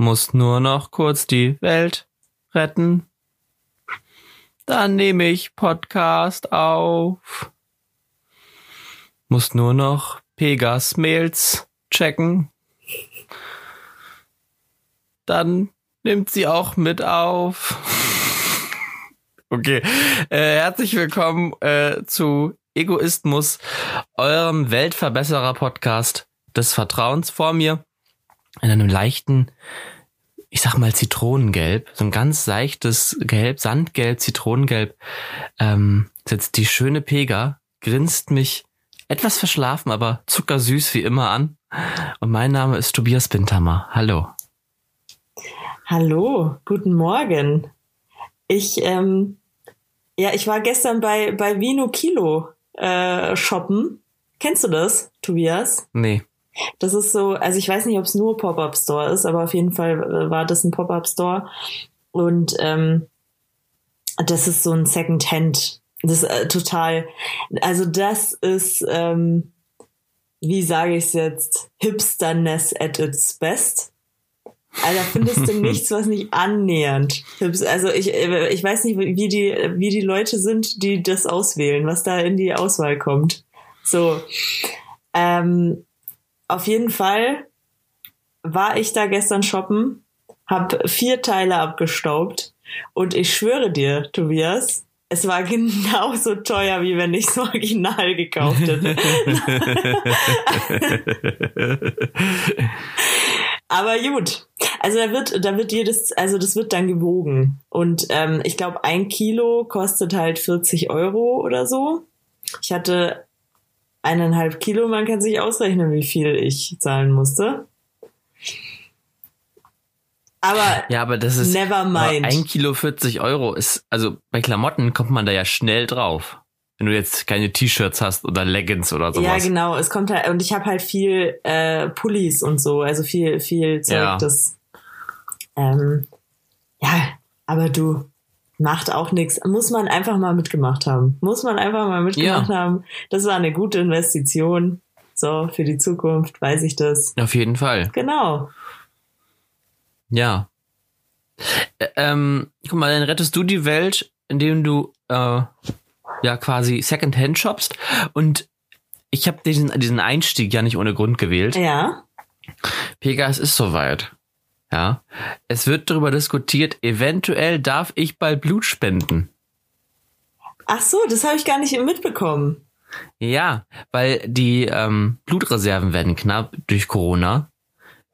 Muss nur noch kurz die Welt retten. Dann nehme ich Podcast auf. Muss nur noch Pegas-Mails checken. Dann nimmt sie auch mit auf. Okay, äh, herzlich willkommen äh, zu Egoismus, eurem Weltverbesserer-Podcast des Vertrauens vor mir. In einem leichten, ich sag mal Zitronengelb, so ein ganz seichtes Gelb, Sandgelb, Zitronengelb, ähm, sitzt die schöne Pega, grinst mich etwas verschlafen, aber zuckersüß wie immer an. Und mein Name ist Tobias Binthammer. Hallo. Hallo, guten Morgen. Ich, ähm, ja, ich war gestern bei, bei Vino Kilo äh, shoppen. Kennst du das, Tobias? Nee. Das ist so, also ich weiß nicht, ob es nur Pop-Up Store ist, aber auf jeden Fall äh, war das ein Pop-Up Store. Und ähm, das ist so ein Second-Hand. Das ist äh, total, also das ist, ähm, wie sage ich es jetzt, Hipsterness at its best. Alter, findest du nichts, was nicht annähernd Also ich, äh, ich weiß nicht, wie die, wie die Leute sind, die das auswählen, was da in die Auswahl kommt. So. Ähm, auf jeden Fall war ich da gestern shoppen, hab vier Teile abgestaubt und ich schwöre dir, Tobias, es war genauso teuer, wie wenn ich es original gekauft hätte. Aber gut. Also da wird, da wird jedes, also das wird dann gewogen. Und ähm, ich glaube, ein Kilo kostet halt 40 Euro oder so. Ich hatte eineinhalb Kilo, man kann sich ausrechnen, wie viel ich zahlen musste. Aber, ja, aber das ist never mind. ein Kilo 40 Euro ist, also bei Klamotten kommt man da ja schnell drauf. Wenn du jetzt keine T-Shirts hast oder Leggings oder sowas. Ja, genau. Es kommt halt, und ich habe halt viel äh, Pullis und so, also viel, viel Zeug, Ja. das ähm, ja, aber du macht auch nichts. Muss man einfach mal mitgemacht haben. Muss man einfach mal mitgemacht Ja. haben. Das war eine gute Investition. So, für die Zukunft weiß ich das. Auf jeden Fall. Genau. Ja. Ä- Ähm, guck mal, dann rettest du die Welt, indem du äh, ja quasi Secondhand shoppst. Und ich habe diesen, diesen Einstieg ja nicht ohne Grund gewählt. Ja. Pega, es ist soweit. Ja. Es wird darüber diskutiert, eventuell darf ich bald Blut spenden. Ach so, das habe ich gar nicht mitbekommen. Ja, weil die ähm, Blutreserven werden knapp durch Corona.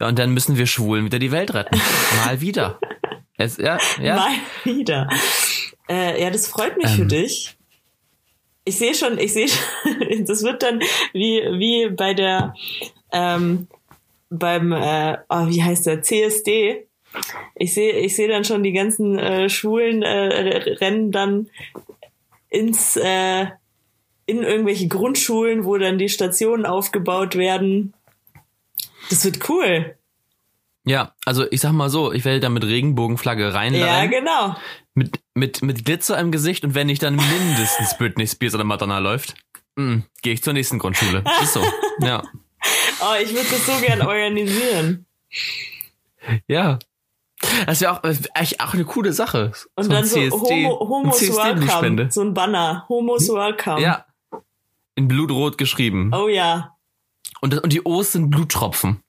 Ja, und dann müssen wir Schwulen wieder die Welt retten. Mal wieder. Es, ja, ja. Mal wieder. Äh, ja, das freut mich für Ähm. dich. Ich sehe schon, ich sehe schon, das wird dann wie, wie bei der, ähm, beim, äh, oh, wie heißt der, CSD. Ich sehe, ich sehe dann schon die ganzen äh, Schwulen äh, rennen dann ins, äh, in irgendwelche Grundschulen, wo dann die Stationen aufgebaut werden. Das wird cool. Ja, also ich sag mal so, ich werde da mit Regenbogenflagge Ja, reinleihen, genau. mit, mit, mit Glitzer im Gesicht und wenn nicht dann mindestens Britney Spears oder Madonna läuft, mm, gehe ich zur nächsten Grundschule. Ist so. Ja. Oh, ich würde das so gern organisieren. Ja. Das wäre auch, äh, eigentlich auch eine coole Sache. Und ein dann so CSD Homo, Homos ein CSD-Blutspende. Welcome. So ein Banner. Homos Welcome. Ja. In Blutrot geschrieben. Oh ja. Und, und die O's sind Bluttropfen.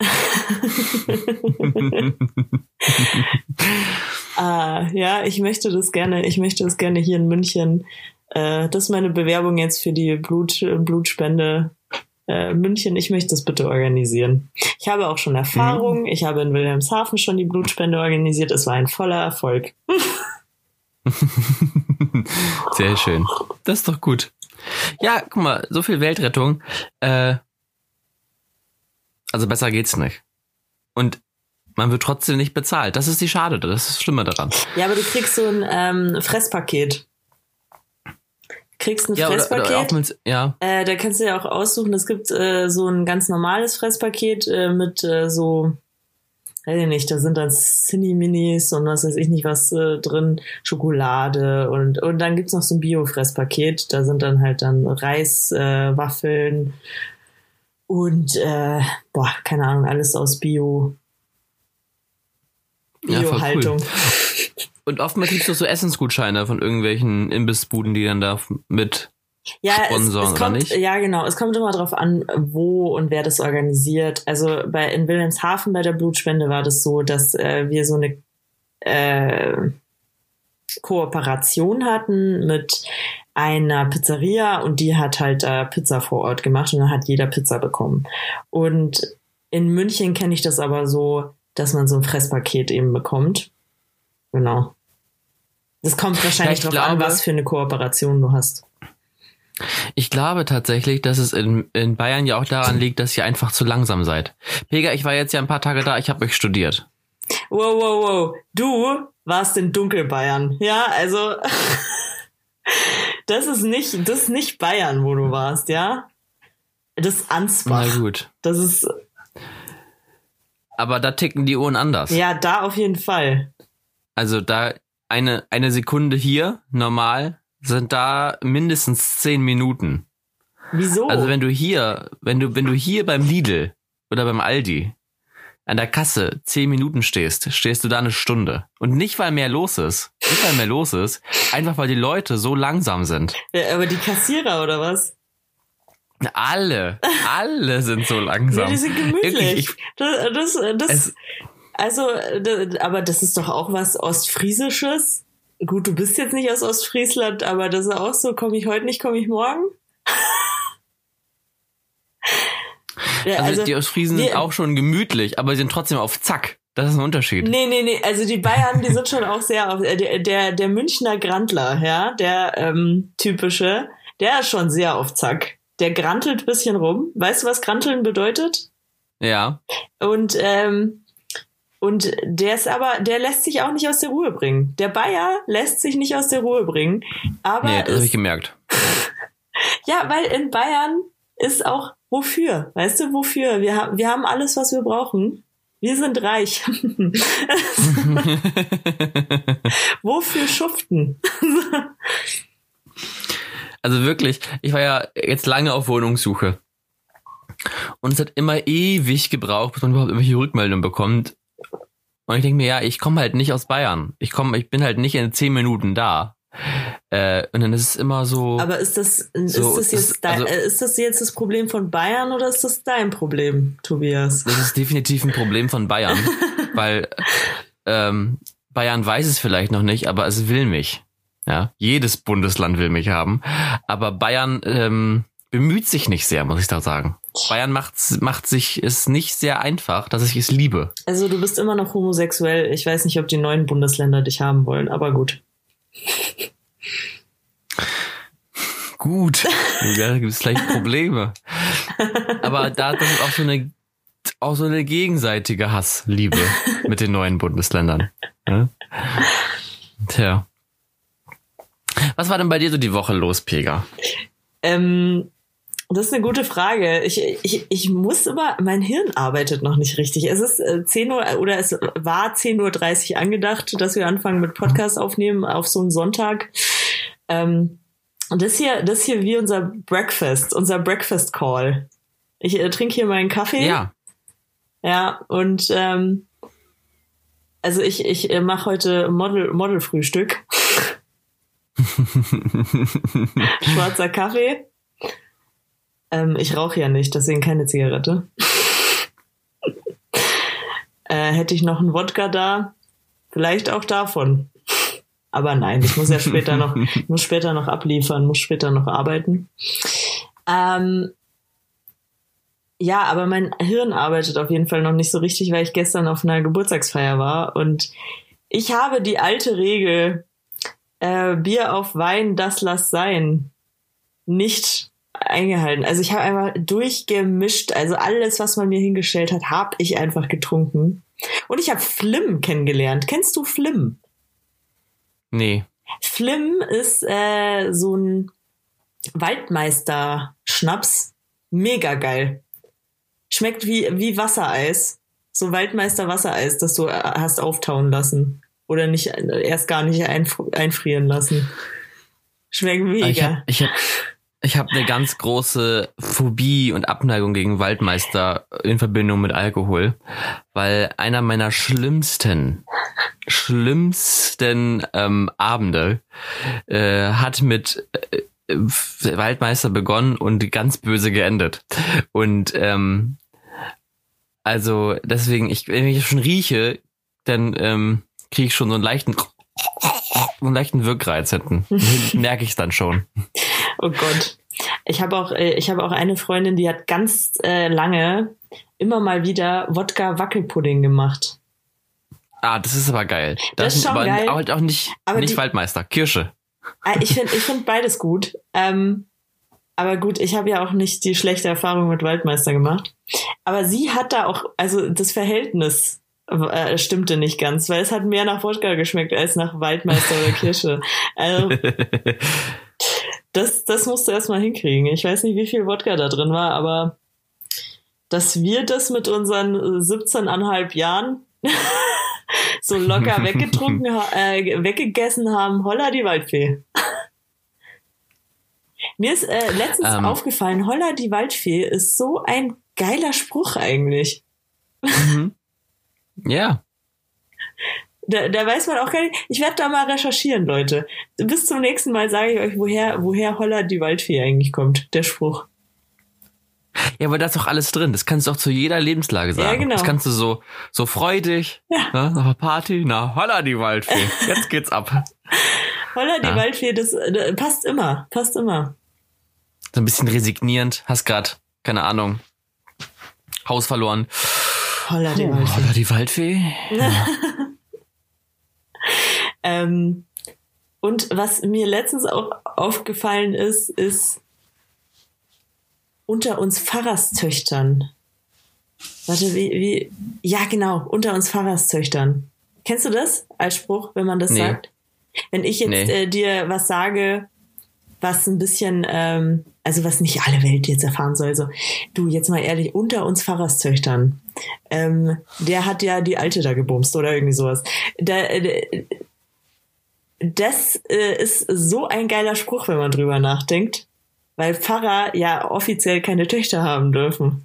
Ah, ja, ich möchte das gerne, ich möchte das gerne hier in München. Äh, das ist meine Bewerbung jetzt für die Blut, Blutspende äh, München. Ich möchte das bitte organisieren. Ich habe auch schon Erfahrung. Ich habe in Wilhelmshaven schon die Blutspende organisiert. Es war ein voller Erfolg. Sehr schön. Das ist doch gut. Ja, guck mal, so viel Weltrettung. Äh, also besser geht's nicht. Und man wird trotzdem nicht bezahlt. Das ist die Schade, das ist das Schlimme daran. Ja, aber du kriegst so ein ähm, Fresspaket. Kriegst ein Ja, oder, Fresspaket. oder auch mit, ja, Äh, da kannst du ja auch aussuchen, es gibt äh, so ein ganz normales Fresspaket äh, mit äh, so, weiß ich nicht, da sind dann Cine-Minis und was weiß ich nicht was äh, drin, Schokolade und, und dann gibt's noch so ein Bio-Fresspaket, da sind dann halt dann Reis, äh, Waffeln und boah, keine Ahnung, alles aus Bio. Ja, Bio-Haltung. Und oftmals gibt's doch so Essensgutscheine von irgendwelchen Imbissbuden, die dann da mit Ja, es, Sponsoren, es oder kommt, nicht? ja, genau. Es kommt immer drauf an, wo und wer das organisiert. Also bei in Wilhelmshaven bei der Blutspende war das so, dass äh, wir so eine äh, Kooperation hatten mit einer Pizzeria und die hat halt äh, Pizza vor Ort gemacht und dann hat jeder Pizza bekommen. Und in München kenne ich das aber so, dass man so ein Fresspaket eben bekommt. Genau. Das kommt wahrscheinlich Ja, ich drauf an, was für eine Kooperation du hast. Ich glaube tatsächlich, dass es in, in Bayern ja auch daran liegt, dass ihr einfach zu langsam seid. Pega, ich war jetzt ja ein paar Tage da, ich habe euch studiert. Wow, wow, wow. Du warst in Dunkelbayern. Ja, also das ist nicht, das ist nicht Bayern, wo du warst, ja? Das ist Ansbach. Na gut. Das ist, Aber da ticken die Uhren anders. ja, da auf jeden Fall. Also da eine, eine Sekunde hier, normal, sind da mindestens zehn Minuten. Wieso? Also wenn du hier, wenn du, wenn du hier beim Lidl oder beim Aldi an der Kasse zehn Minuten stehst, stehst du da eine Stunde. Und nicht, weil mehr los ist. Nicht, weil mehr los ist. Einfach, weil die Leute so langsam sind. ja, aber die Kassierer oder was? Alle, alle sind so Ja, langsam. die sind gemütlich. Ich- das, das, das, Es- also, d- aber das ist doch auch was Ostfriesisches. Gut, du bist jetzt nicht aus Ostfriesland, aber das ist auch so, komme ich heute nicht, komme ich morgen. Ja, Also, die Ostfriesen sind wir- auch schon gemütlich, aber sie sind trotzdem auf Zack. Das ist ein Unterschied. Nee, nee, nee, also die Bayern, die sind schon auch sehr auf, äh, der, der, Münchner Grantler, ja, der ähm, typische, der ist schon sehr auf Zack. Der grantelt bisschen rum. Weißt du, was granteln bedeutet? Ja. Und, ähm, und der ist aber, der lässt sich auch nicht aus der Ruhe bringen. Der Bayer lässt sich nicht aus der Ruhe bringen. Aber Nee, das habe ich gemerkt. ja, weil in Bayern ist auch wofür, weißt du, wofür? Wir haben, wir haben alles, was wir brauchen. Wir sind reich. wofür schuften? Also wirklich, ich war ja jetzt lange auf Wohnungssuche. Und es hat immer ewig gebraucht, bis man überhaupt irgendwelche Rückmeldungen bekommt. Und ich denke mir, ja, ich komme halt nicht aus Bayern. Ich komme, ich bin halt nicht in zehn Minuten da. Äh, und dann ist es immer so. Aber ist das, ist So, das jetzt, das- dein, also- äh, ist das jetzt das Problem von Bayern oder ist das dein Problem, Tobias? Das ist definitiv ein Problem von Bayern, weil ähm, Bayern weiß es vielleicht noch nicht, aber es will mich. Ja, jedes Bundesland will mich haben, aber Bayern ähm, bemüht sich nicht sehr, muss ich da sagen. Bayern macht macht sich es nicht sehr einfach, dass ich es liebe. Also du bist immer noch homosexuell. Ich weiß nicht, ob die neuen Bundesländer dich haben wollen, aber gut. Gut, da gibt es vielleicht Probleme, aber da das ist auch so eine auch so eine gegenseitige Hassliebe mit den neuen Bundesländern. Ja? Tja. Was war denn bei dir so die Woche los, Pega? Ähm, das ist eine gute Frage. Ich, ich, ich muss immer, mein Hirn arbeitet noch nicht richtig. Es ist äh, 10 Uhr oder es war 10.30 Uhr angedacht, dass wir anfangen mit Podcast aufnehmen auf so einen Sonntag. Ähm, und das hier, das hier wie unser Breakfast, unser Breakfast Call. Ich äh, trinke hier meinen Kaffee. Ja, Ja, und ähm, also ich, ich äh, mache heute Model, Model-Frühstück. Schwarzer Kaffee. Ähm, ich rauche ja nicht, deswegen keine Zigarette. äh, hätte ich noch einen Wodka da, vielleicht auch davon. Aber nein, ich muss ja später noch, muss später noch abliefern, muss später noch arbeiten. Ähm, ja, aber mein Hirn arbeitet auf jeden Fall noch nicht so richtig, weil ich gestern auf einer Geburtstagsfeier war und ich habe die alte Regel, äh, Bier auf Wein, das lass sein, nicht eingehalten. Also ich habe einfach durchgemischt, also alles, was man mir hingestellt hat, habe ich einfach getrunken. Und ich habe Flim kennengelernt. Kennst du Flim? nee. Flim ist äh, so ein Waldmeister-Schnaps. Mega geil. Schmeckt wie, wie Wassereis. So Waldmeister-Wassereis, das du äh, hast auftauen lassen. Oder nicht, äh, erst gar nicht einf einfrieren lassen. Schmeckt Ich mega. habe ich hab, ich hab eine ganz große Phobie und Abneigung gegen Waldmeister in Verbindung mit Alkohol, weil einer meiner schlimmsten schlimmsten ähm, Abende äh, hat mit äh, Waldmeister begonnen und ganz böse geendet. Und ähm, also deswegen, ich, wenn ich schon rieche, dann ähm, kriege ich schon so einen leichten, so einen leichten Wirkreiz hinten. Merke ich dann schon. Oh Gott. Ich habe auch, äh, ich habe auch eine Freundin, die hat ganz äh, lange immer mal wieder Wodka Wackelpudding gemacht. Ah, das ist aber geil. Das ist schon aber geil. halt auch nicht, Aber nicht die- Waldmeister, Kirsche. Ah, Ich finde ich find beides gut. Ähm, aber gut, ich habe ja auch nicht die schlechte Erfahrung mit Waldmeister gemacht. Aber sie hat da auch, also das Verhältnis äh, stimmte nicht ganz, weil es hat mehr nach Wodka geschmeckt als nach Waldmeister oder Kirsche. Also das, das musst du erstmal hinkriegen. Ich weiß nicht, wie viel Wodka da drin war, aber dass wir das mit unseren 17,5 Jahren so locker weggetrunken, äh, weggegessen haben, holla die Waldfee. Mir ist äh, letztens Ähm. aufgefallen, holla die Waldfee ist so ein geiler Spruch eigentlich. Mhm. Ja. Da, da weiß man auch gar nicht. Ich werde da mal recherchieren, Leute. Bis zum nächsten Mal sage ich euch, woher, woher Holla die Waldfee eigentlich kommt, der Spruch. Ja, aber da ist doch alles drin. Das kannst du auch zu jeder Lebenslage sagen. Ja, genau. Das kannst du so, so freudig, Ja. ne, nach einer Party, na, holla die Waldfee. Jetzt geht's ab. Holla die Ja. Waldfee, das, äh, passt immer, passt immer. So ein bisschen resignierend. Hast grad, keine Ahnung, Haus verloren. Holla die Waldfee. holla die Waldfee. Ähm, und was mir letztens auch aufgefallen ist, ist unter uns Pfarrerstöchtern. Warte, wie, wie? Ja, genau, unter uns Pfarrerstöchtern. Kennst du das als Spruch, wenn man das Nee. sagt? Wenn ich jetzt Nee. äh, dir was sage, was ein bisschen, ähm, also was nicht alle Welt jetzt erfahren soll, so, du, jetzt mal ehrlich, unter uns Pfarrerstöchtern, ähm, der hat ja die Alte da gebumst oder irgendwie sowas. Da, äh, das äh, ist so ein geiler Spruch, wenn man drüber nachdenkt, weil Pfarrer ja offiziell keine Töchter haben dürfen.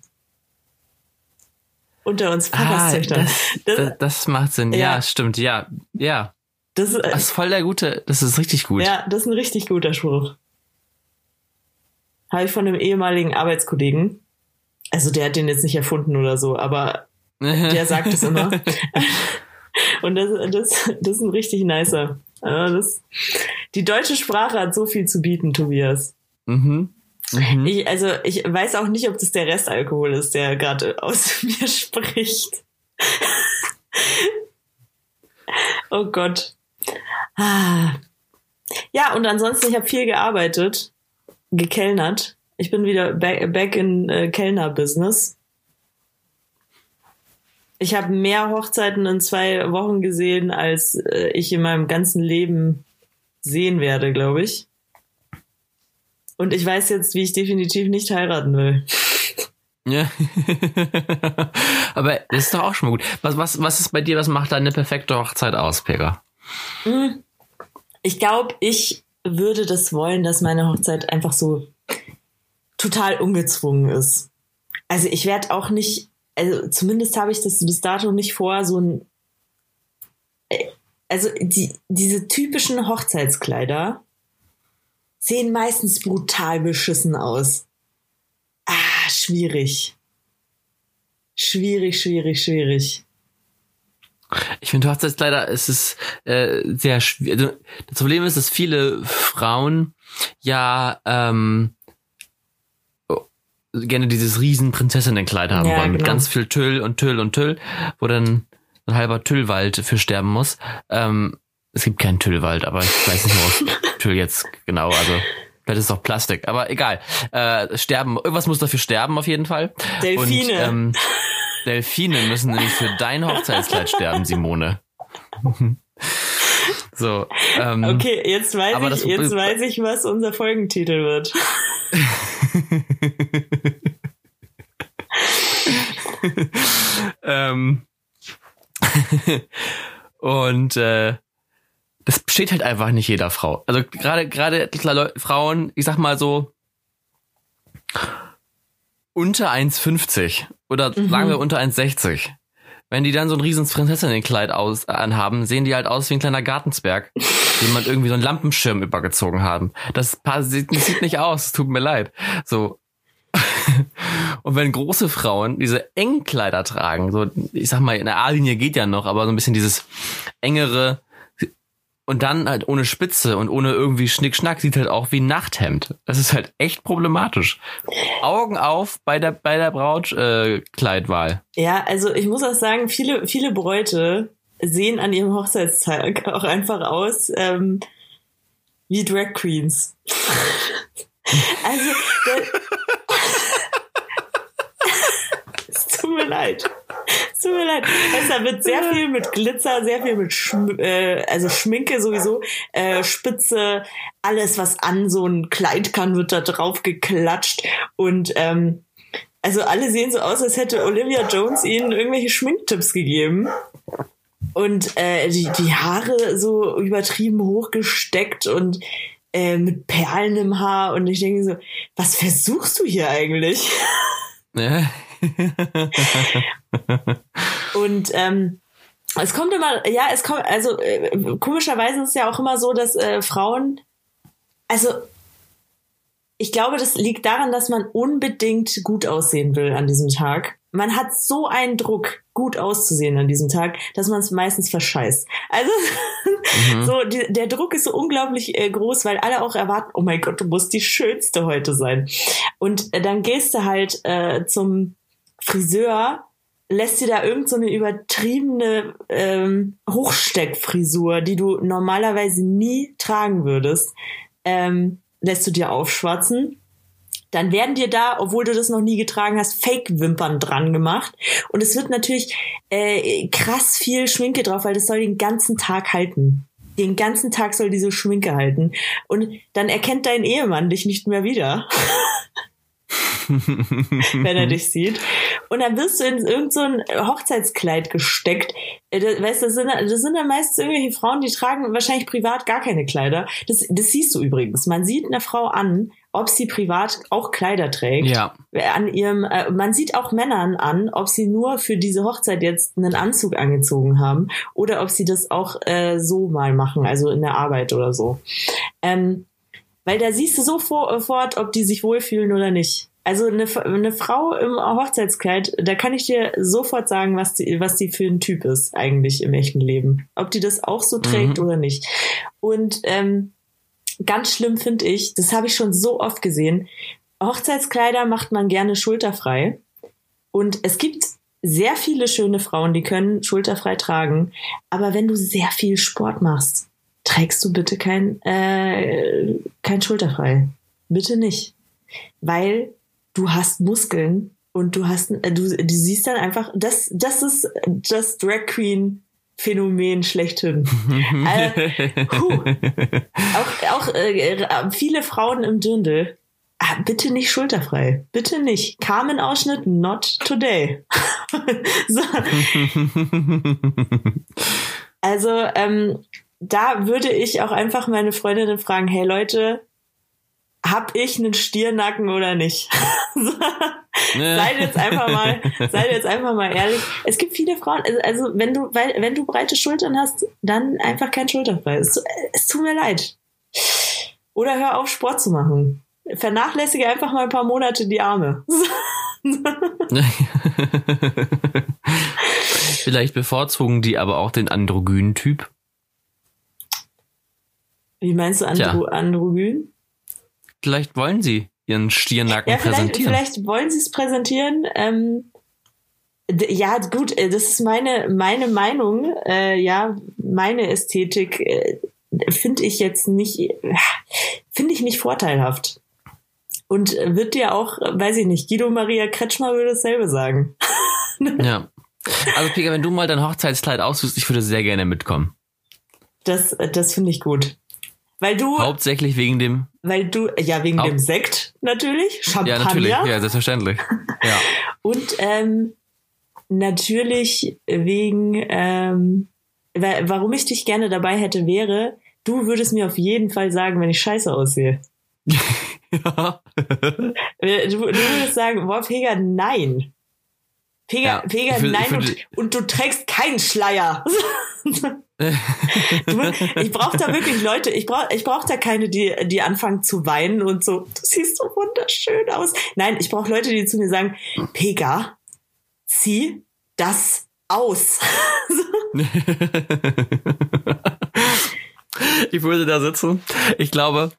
Unter uns Ah, Pfarrerstöchtern. das, das, das, das macht Sinn. Ja, Ja. stimmt. Ja, ja. das, äh, Das ist voll der gute, das ist richtig gut. ja, das ist ein richtig guter Spruch. Habe ich von einem ehemaligen Arbeitskollegen. Also der hat den jetzt nicht erfunden oder so, aber der sagt es immer. Und das, das, das ist ein richtig nicer. Also das, die deutsche Sprache hat so viel zu bieten, Tobias. mhm. Mhm. Ich, also ich weiß auch nicht, ob das der Restalkohol ist, der gerade aus mir spricht. oh Gott. Ah. Ja, und ansonsten, ich habe viel gearbeitet, gekellnert. Ich bin wieder back, back in äh, Kellner-Business. Ich habe mehr Hochzeiten in zwei Wochen gesehen, als äh, ich in meinem ganzen Leben sehen werde, glaube ich. Und ich weiß jetzt, wie ich definitiv nicht heiraten will. Ja. Aber das ist doch auch schon mal gut. Was, was, was ist bei dir, was macht deine perfekte Hochzeit aus, Pega? Ich glaube, ich würde das wollen, dass meine Hochzeit einfach so total ungezwungen ist. Also ich werde auch nicht, also zumindest habe ich das bis dato nicht vor, so ein, äh, also die, diese typischen Hochzeitskleider sehen meistens brutal beschissen aus. Ah, schwierig. Schwierig, schwierig, schwierig. Ich finde Hochzeitskleider, es ist äh, sehr schwierig. Also, das Problem ist, dass viele Frauen ja ähm, gerne dieses riesen Prinzessinnenkleid haben Ja, wollen, mit genau. ganz viel Tüll und Tüll und Tüll, wo dann ein halber Tüllwald für sterben muss. Ähm, es gibt keinen Tüllwald, aber ich weiß nicht, woraus Tüll jetzt genau, also vielleicht ist es auch Plastik, aber egal. Äh, sterben, irgendwas muss dafür sterben auf jeden Fall. Delfine. Und, ähm, Delfine müssen nämlich für dein Hochzeitskleid sterben, Simone. so. Ähm, Okay, jetzt weiß, ich, jetzt weiß ich, was unser Folgentitel wird. Ähm, und äh, das steht halt einfach nicht jeder Frau. Also gerade gerade Frauen, ich sag mal so unter 1,50 oder Mhm. sagen wir unter 1,60. Wenn die dann so ein riesen Prinzessinnenkleid aus, anhaben, sehen die halt aus wie ein kleiner Gartenzwerg, dem man irgendwie so einen Lampenschirm übergezogen haben. Das sieht, sieht nicht aus, tut mir leid. So. Und wenn große Frauen diese Engkleider tragen, so, ich sag mal, in der A-Linie geht ja noch, aber so ein bisschen dieses engere, und dann halt ohne Spitze und ohne irgendwie Schnickschnack sieht halt auch wie ein Nachthemd. Das ist halt echt problematisch. Augen auf bei der bei der Brautkleidwahl. Äh, ja, also ich muss auch sagen, viele viele Bräute sehen an ihrem Hochzeitstag auch einfach aus ähm, wie Drag Queens. also es tut mir leid tut mir leid. Da wird sehr viel mit Glitzer, sehr viel mit Schm äh, also Schminke sowieso, äh, Spitze, alles, was an so ein Kleid kann, wird da drauf geklatscht. Und ähm, also alle sehen so aus, als hätte Olivia Jones ihnen irgendwelche Schminktipps gegeben. Und äh, die, die Haare so übertrieben hochgesteckt und äh, mit Perlen im Haar. Und ich denke so, was versuchst du hier eigentlich? Und ähm, es kommt immer, ja, es kommt, also äh, komischerweise ist es ja auch immer so, dass äh, Frauen, also ich glaube, das liegt daran, dass man unbedingt gut aussehen will an diesem Tag. Man hat so einen Druck, gut auszusehen an diesem Tag, dass man es meistens verscheißt. Also mhm. so die, der Druck ist so unglaublich äh, groß, weil alle auch erwarten, oh mein Gott, du musst die schönste heute sein. Und äh, dann gehst du halt äh, zum Friseur lässt dir da irgend so eine übertriebene ähm, Hochsteckfrisur, die du normalerweise nie tragen würdest, ähm, lässt du dir aufschwatzen. Dann werden dir da, obwohl du das noch nie getragen hast, Fake-Wimpern dran gemacht. Und es wird natürlich äh, krass viel Schminke drauf, weil das soll den ganzen Tag halten. Den ganzen Tag soll diese Schminke halten. Und dann erkennt dein Ehemann dich nicht mehr wieder. wenn er dich sieht. Und dann wirst du in irgendein so Hochzeitskleid gesteckt. Äh, das, weißt, das sind, das sind dann meistens irgendwelche Frauen, die tragen wahrscheinlich privat gar keine Kleider. Das, das siehst du übrigens. Man sieht einer Frau an, ob sie privat auch Kleider trägt. Ja. An ihrem, äh, man sieht auch Männern an, ob sie nur für diese Hochzeit jetzt einen Anzug angezogen haben oder ob sie das auch äh, so mal machen, also in der Arbeit oder so. Ähm, weil da siehst du sofort, ob die sich wohlfühlen oder nicht. Also eine, eine Frau im Hochzeitskleid, da kann ich dir sofort sagen, was die, was die für ein Typ ist eigentlich im echten Leben. Ob die das auch so trägt mhm. oder nicht. Und ähm, ganz schlimm finde ich, das habe ich schon so oft gesehen, Hochzeitskleider macht man gerne schulterfrei. Und es gibt sehr viele schöne Frauen, die können schulterfrei tragen. Aber wenn du sehr viel Sport machst, trägst du bitte kein, äh, kein schulterfrei. Bitte nicht. Weil du hast Muskeln und du hast, äh, du, du siehst dann einfach, das, das ist das Drag Queen Phänomen schlechthin. äh, auch auch äh, viele Frauen im Dirndl. Ah, bitte nicht schulterfrei. Bitte nicht. Carmen-Ausschnitt, not today. so. Also, ähm, da würde ich auch einfach meine Freundinnen fragen, hey Leute, hab ich einen Stiernacken oder nicht? seid jetzt einfach mal, seid jetzt einfach mal ehrlich. Es gibt viele Frauen, also, also wenn du, weil, wenn du breite Schultern hast, dann einfach kein Schulterfrei. Es, es tut mir leid. Oder hör auf, Sport zu machen. Vernachlässige einfach mal ein paar Monate die Arme. Vielleicht bevorzugen die aber auch den androgynen Typ. Wie meinst du Andro Androgyn? Vielleicht wollen sie ihren Stiernacken ja, vielleicht, präsentieren. Vielleicht wollen sie es präsentieren. Ähm, ja, gut, äh, das ist meine, meine Meinung. Äh, ja, meine Ästhetik äh, finde ich jetzt nicht, finde ich nicht vorteilhaft. Und wird dir auch, weiß ich nicht, Guido Maria Kretschmer würde dasselbe sagen. ja. Also Pika, wenn du mal dein Hochzeitskleid aussuchst, ich würde sehr gerne mitkommen. Das, das finde ich gut. Weil du. Hauptsächlich wegen dem. Weil du, ja, wegen Haupt dem Sekt natürlich. Champagner. Ja, natürlich, ja, selbstverständlich. Ja. Und ähm, natürlich wegen, ähm, warum ich dich gerne dabei hätte, wäre, du würdest mir auf jeden Fall sagen, wenn ich scheiße aussehe. ja. du, du würdest sagen, Wolf Heger, nein. Pega, Ja, Pega, für- nein, für und, die- und du trägst keinen Schleier. Du, ich brauche da wirklich Leute, ich brauche ich brauch da keine, die, die anfangen zu weinen und so, du siehst so wunderschön aus. Nein, ich brauche Leute, die zu mir sagen, Pega, zieh das aus. ich würde da sitzen. Ich glaube,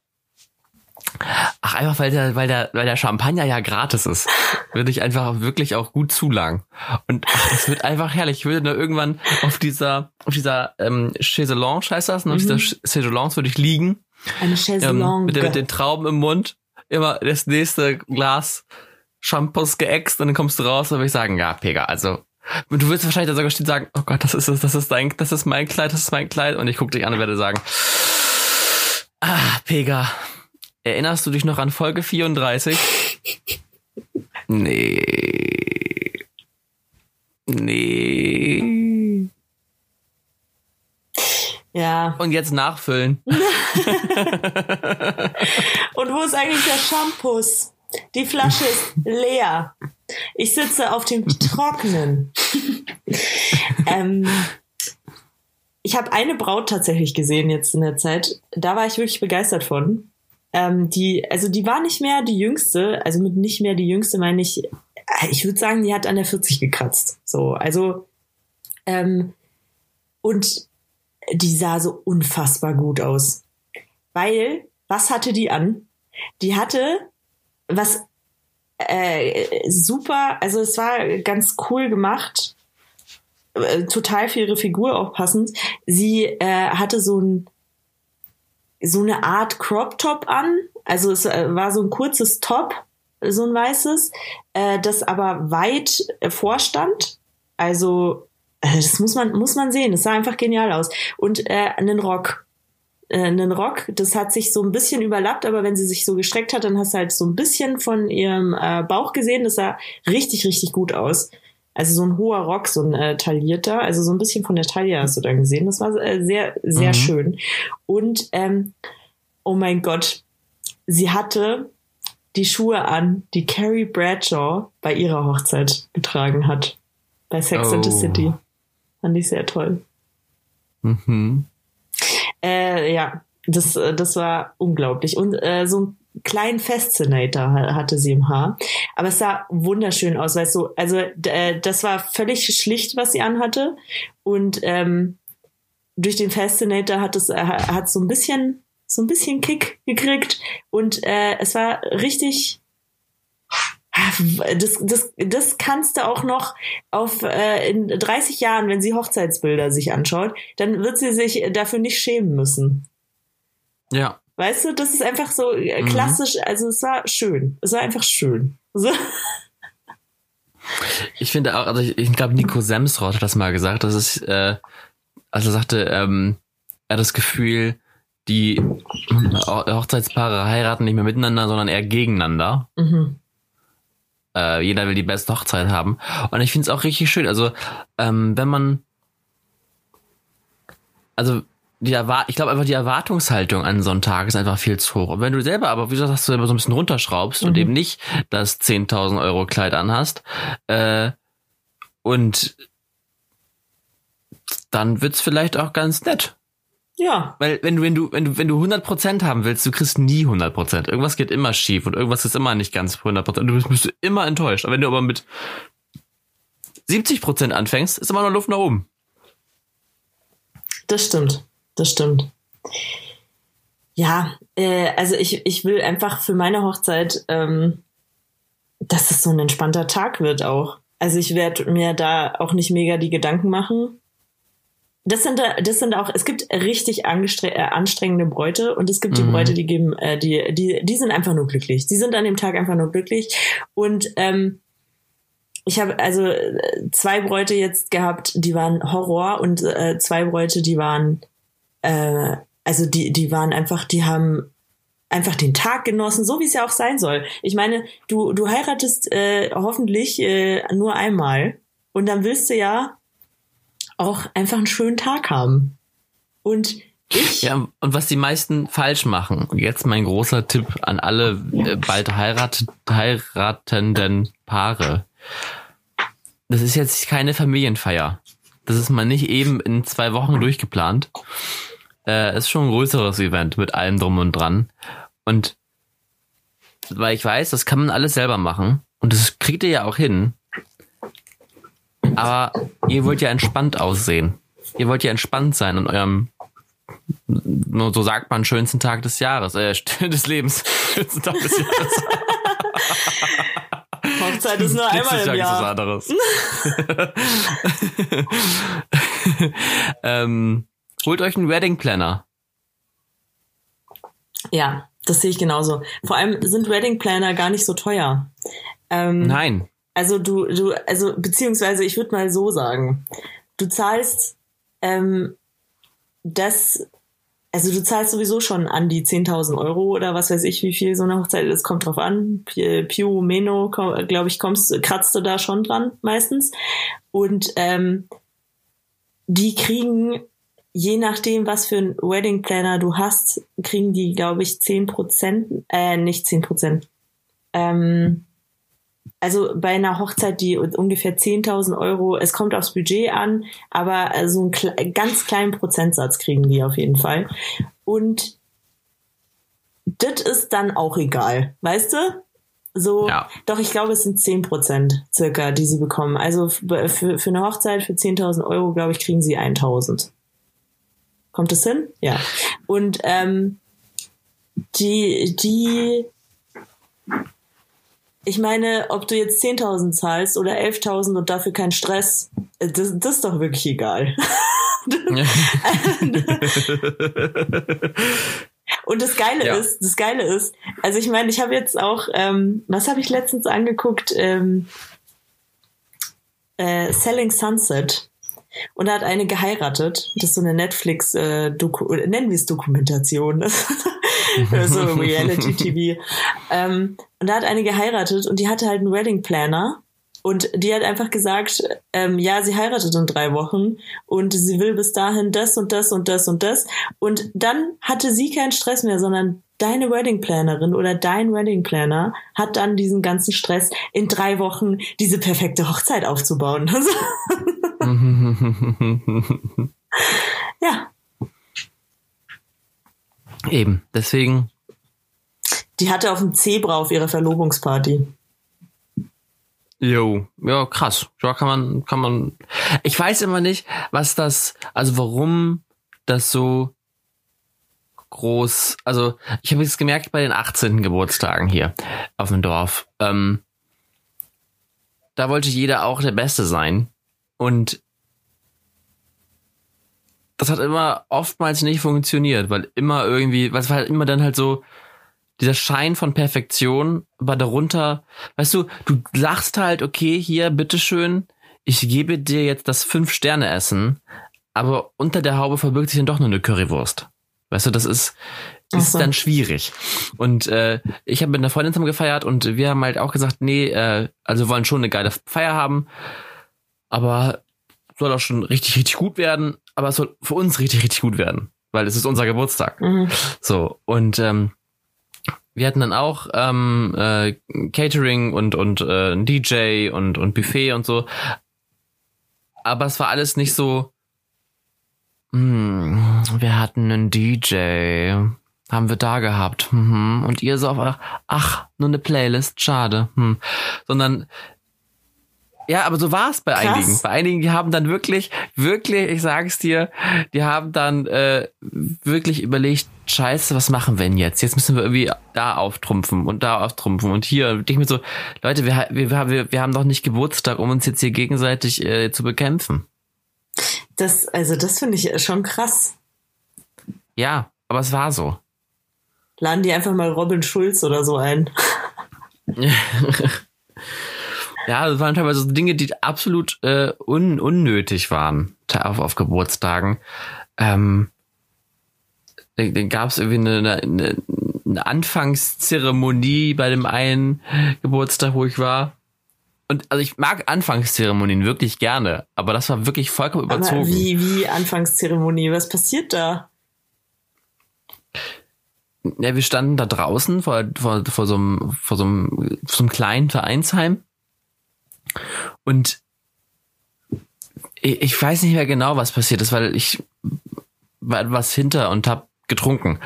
ach, einfach weil der, weil der, weil der Champagner ja gratis ist, würde ich einfach wirklich auch gut zulangen. Und ach, es wird einfach herrlich. Ich würde da irgendwann auf dieser, auf dieser ähm, Chaiselange heißt das, ne? auf dieser Ch- Chaiselange würde ich liegen, Eine ähm, Chaiselongue. mit, den, mit den Trauben im Mund, immer das nächste Glas Shampoos geäxt und dann kommst du raus und würde ich sagen, ja, Pega, also du wirst wahrscheinlich sogar stehen sagen, oh Gott, das ist das ist dein, das ist mein Kleid, das ist mein Kleid. Und ich gucke dich an und werde sagen, ah, Pega, erinnerst du dich noch an Folge 34? Nee. Nee. ja. Und jetzt nachfüllen. Und wo ist eigentlich der Shampoo? Die Flasche ist leer. Ich sitze auf dem Trocknen. ähm, ich habe eine Braut tatsächlich gesehen jetzt in der Zeit. Da war ich wirklich begeistert von. Ähm, die, also die war nicht mehr die jüngste. Also mit nicht mehr die jüngste meine ich, äh, ich würde sagen, die hat an der 40 gekratzt. So, also ähm, und die sah so unfassbar gut aus. Weil, was hatte die an? Die hatte was äh, super, also es war ganz cool gemacht, äh, total für ihre Figur auch passend. Sie äh, hatte so ein so eine Art Crop Top an, also es äh, war so ein kurzes Top, so ein weißes, äh, das aber weit vorstand. Also äh, das muss man muss man sehen. Das sah einfach genial aus und äh, einen Rock äh, einen Rock. Das hat sich so ein bisschen überlappt, aber wenn sie sich so gestreckt hat, dann hast du halt so ein bisschen von ihrem äh, Bauch gesehen. Das sah richtig, richtig gut aus. Also so ein hoher Rock, so ein äh, taillierter, also so ein bisschen von der Taille hast du dann gesehen. Das war äh, sehr, sehr Mhm. schön. Und ähm, oh mein Gott, sie hatte die Schuhe an, die Carrie Bradshaw bei ihrer Hochzeit getragen hat. Bei Sex and the Oh. City. Fand ich sehr toll. Mhm. Äh, ja, das, äh, das war unglaublich. Und äh, so einen kleinen Fascinator ha- hatte sie im Haar. Aber es sah wunderschön aus, weißt du. Also äh, das war völlig schlicht, was sie anhatte. Und ähm, durch den Fascinator hat es äh, hat so ein bisschen so ein bisschen Kick gekriegt und äh, es war richtig das, das, das kannst du auch noch auf äh, in 30 Jahren, wenn sie Hochzeitsbilder sich anschaut, dann wird sie sich dafür nicht schämen müssen. Ja. Weißt du, das ist einfach so äh, Mhm. klassisch, also es war schön. Es war einfach schön. So. Ich finde auch, also ich, ich glaube, Nico Semsrott hat das mal gesagt, das ist, äh, also er sagte, ähm, er hat das Gefühl, die Ho- Hochzeitspaare heiraten nicht mehr miteinander, sondern eher gegeneinander. Mhm. Äh, jeder will die beste Hochzeit haben. Und ich finde es auch richtig schön. Also, ähm, wenn man, also die ich glaube einfach die Erwartungshaltung an so einen Tag ist einfach viel zu hoch. Und wenn du selber aber, wie gesagt, hast du selber so ein bisschen runterschraubst und Mhm. eben nicht das 10.000 Euro Kleid anhast, äh, und dann wird's vielleicht auch ganz nett. Ja, Weil wenn du, wenn du, wenn du, wenn du 100% haben willst, du kriegst nie 100%. Irgendwas geht immer schief und irgendwas ist immer nicht ganz 100%. Und du bist, bist immer enttäuscht. Aber wenn du aber mit 70% anfängst, ist immer noch Luft nach oben. das stimmt. Das stimmt. Ja, äh, also ich, ich will einfach für meine Hochzeit, ähm, dass es so ein entspannter Tag wird auch. Also ich werde mir da auch nicht mega die Gedanken machen. Das sind, da- das sind auch, es gibt richtig äh, anstrengende Bräute und es gibt die Mhm. Bräute, die geben, äh, die, die, die sind einfach nur glücklich. Die sind an dem Tag einfach nur glücklich. Und ähm, ich habe also äh, zwei Bräute jetzt gehabt, die waren Horror und äh, zwei Bräute, die waren äh, also die, die waren einfach, die haben einfach den Tag genossen, so wie es ja auch sein soll. Ich meine, du, du heiratest äh, hoffentlich äh, nur einmal und dann willst du ja auch einfach einen schönen Tag haben. Und ich, Ja, und was die meisten falsch machen, jetzt mein großer Tipp an alle äh, bald heirat, heiratenden Paare. das ist jetzt keine Familienfeier. Das ist mal nicht eben in zwei Wochen durchgeplant. Äh, ist schon ein größeres Event mit allem drum und dran. Und weil ich weiß, das kann man alles selber machen. Und das kriegt ihr ja auch hin. Aber ihr wollt ja entspannt aussehen. Ihr wollt ja entspannt sein an eurem, so sagt man, schönsten Tag des Jahres, äh, des Lebens. Schönsten Tag des Jahres. Hochzeit ist nur einmal im Jahr. Ist was anderes. ähm, holt euch einen Wedding Planner. Ja, das sehe ich genauso. Vor allem sind Wedding Planner gar nicht so teuer. Ähm, Nein. Also du, du, also beziehungsweise ich würde mal so sagen, du zahlst ähm, das, also du zahlst sowieso schon an die 10.000 Euro oder was weiß ich, wie viel so eine Hochzeit, das kommt drauf an. Piu, Meno, glaube ich, kommst, kratzt du da schon dran meistens. Und ähm, die kriegen je nachdem, was für ein Wedding Planner du hast, kriegen die, glaube ich, zehn Prozent, äh, nicht zehn Prozent. Ähm, also bei einer Hochzeit, die ungefähr 10.000 Euro, es kommt aufs Budget an, aber so einen ganz kleinen Prozentsatz kriegen die auf jeden Fall. Und das ist dann auch egal, weißt du? So, ja. doch, ich glaube, es sind 10 Prozent circa, die sie bekommen. Also für, für eine Hochzeit für 10.000 Euro, glaube ich, kriegen sie 1.000. Kommt es hin? Ja. Und ähm, die, die, ich meine, ob du jetzt 10.000 zahlst oder 11.000 und dafür kein Stress, äh, das, das ist doch wirklich egal. und das Geile ja. ist, das Geile ist, also ich meine, ich habe jetzt auch, ähm, was habe ich letztens angeguckt? Ähm, äh, Selling Sunset. Und da hat eine geheiratet. Das ist so eine Netflix, äh, Doku nennen wir es Dokumentation. so Reality-TV. ähm, und da hat eine geheiratet und die hatte halt einen Wedding Planner. Und die hat einfach gesagt, ähm, ja, sie heiratet in drei Wochen und sie will bis dahin das und das und das und das. Und dann hatte sie keinen Stress mehr, sondern deine Wedding Plannerin oder dein Wedding Planner hat dann diesen ganzen Stress in drei Wochen diese perfekte Hochzeit aufzubauen. ja. Eben, deswegen. Die hatte auf dem Zebra auf ihrer Verlobungsparty. Jo, ja, krass. Ja, kann man, kann man. Ich weiß immer nicht, was das, also warum das so groß, also ich habe jetzt gemerkt bei den 18. Geburtstagen hier auf dem Dorf, ähm, da wollte jeder auch der Beste sein. Und das hat immer oftmals nicht funktioniert, weil immer irgendwie, weil es war halt immer dann halt so, dieser Schein von Perfektion, aber darunter, weißt du, du lachst halt, okay, hier, bitteschön, ich gebe dir jetzt das Fünf-Sterne-Essen, aber unter der Haube verbirgt sich dann doch nur eine Currywurst. Weißt du, das ist, ist so. dann schwierig. Und äh, ich habe mit einer Freundin zusammen gefeiert und wir haben halt auch gesagt, nee, äh, also wir wollen schon eine geile Feier haben, aber soll auch schon richtig, richtig gut werden, aber es soll für uns richtig, richtig gut werden, weil es ist unser Geburtstag. Mhm. So, und ähm, wir hatten dann auch ähm, äh, Catering und und äh, ein DJ und und Buffet und so. Aber es war alles nicht so. Hm, wir hatten einen DJ, haben wir da gehabt. Mhm. Und ihr so auf, ach, nur eine Playlist, schade. Hm. Sondern ja, aber so war es bei Krass. einigen. Bei einigen, die haben dann wirklich, wirklich, ich sag's dir, die haben dann äh, wirklich überlegt, scheiße, was machen wir denn jetzt? Jetzt müssen wir irgendwie da auftrumpfen und da auftrumpfen und hier. Und ich mir so, Leute, wir, wir, wir, wir haben doch nicht Geburtstag, um uns jetzt hier gegenseitig äh, zu bekämpfen. Das, also das finde ich schon krass. Ja, aber es war so. Laden die einfach mal Robin Schulz oder so ein. Ja, das waren teilweise so Dinge, die absolut äh, un unnötig waren auf, auf Geburtstagen. Ähm, dann, gab es irgendwie eine, eine, eine Anfangszeremonie bei dem einen Geburtstag, wo ich war. Und also ich mag Anfangszeremonien wirklich gerne, aber das war wirklich vollkommen überzogen. Aber wie, wie Anfangszeremonie? Was passiert da? Ja, wir standen da draußen vor, vor, vor, so, einem, vor, so, einem, vor so einem kleinen Vereinsheim und ich, ich weiß nicht mehr genau, was passiert ist, weil ich war etwas hinter und hab getrunken,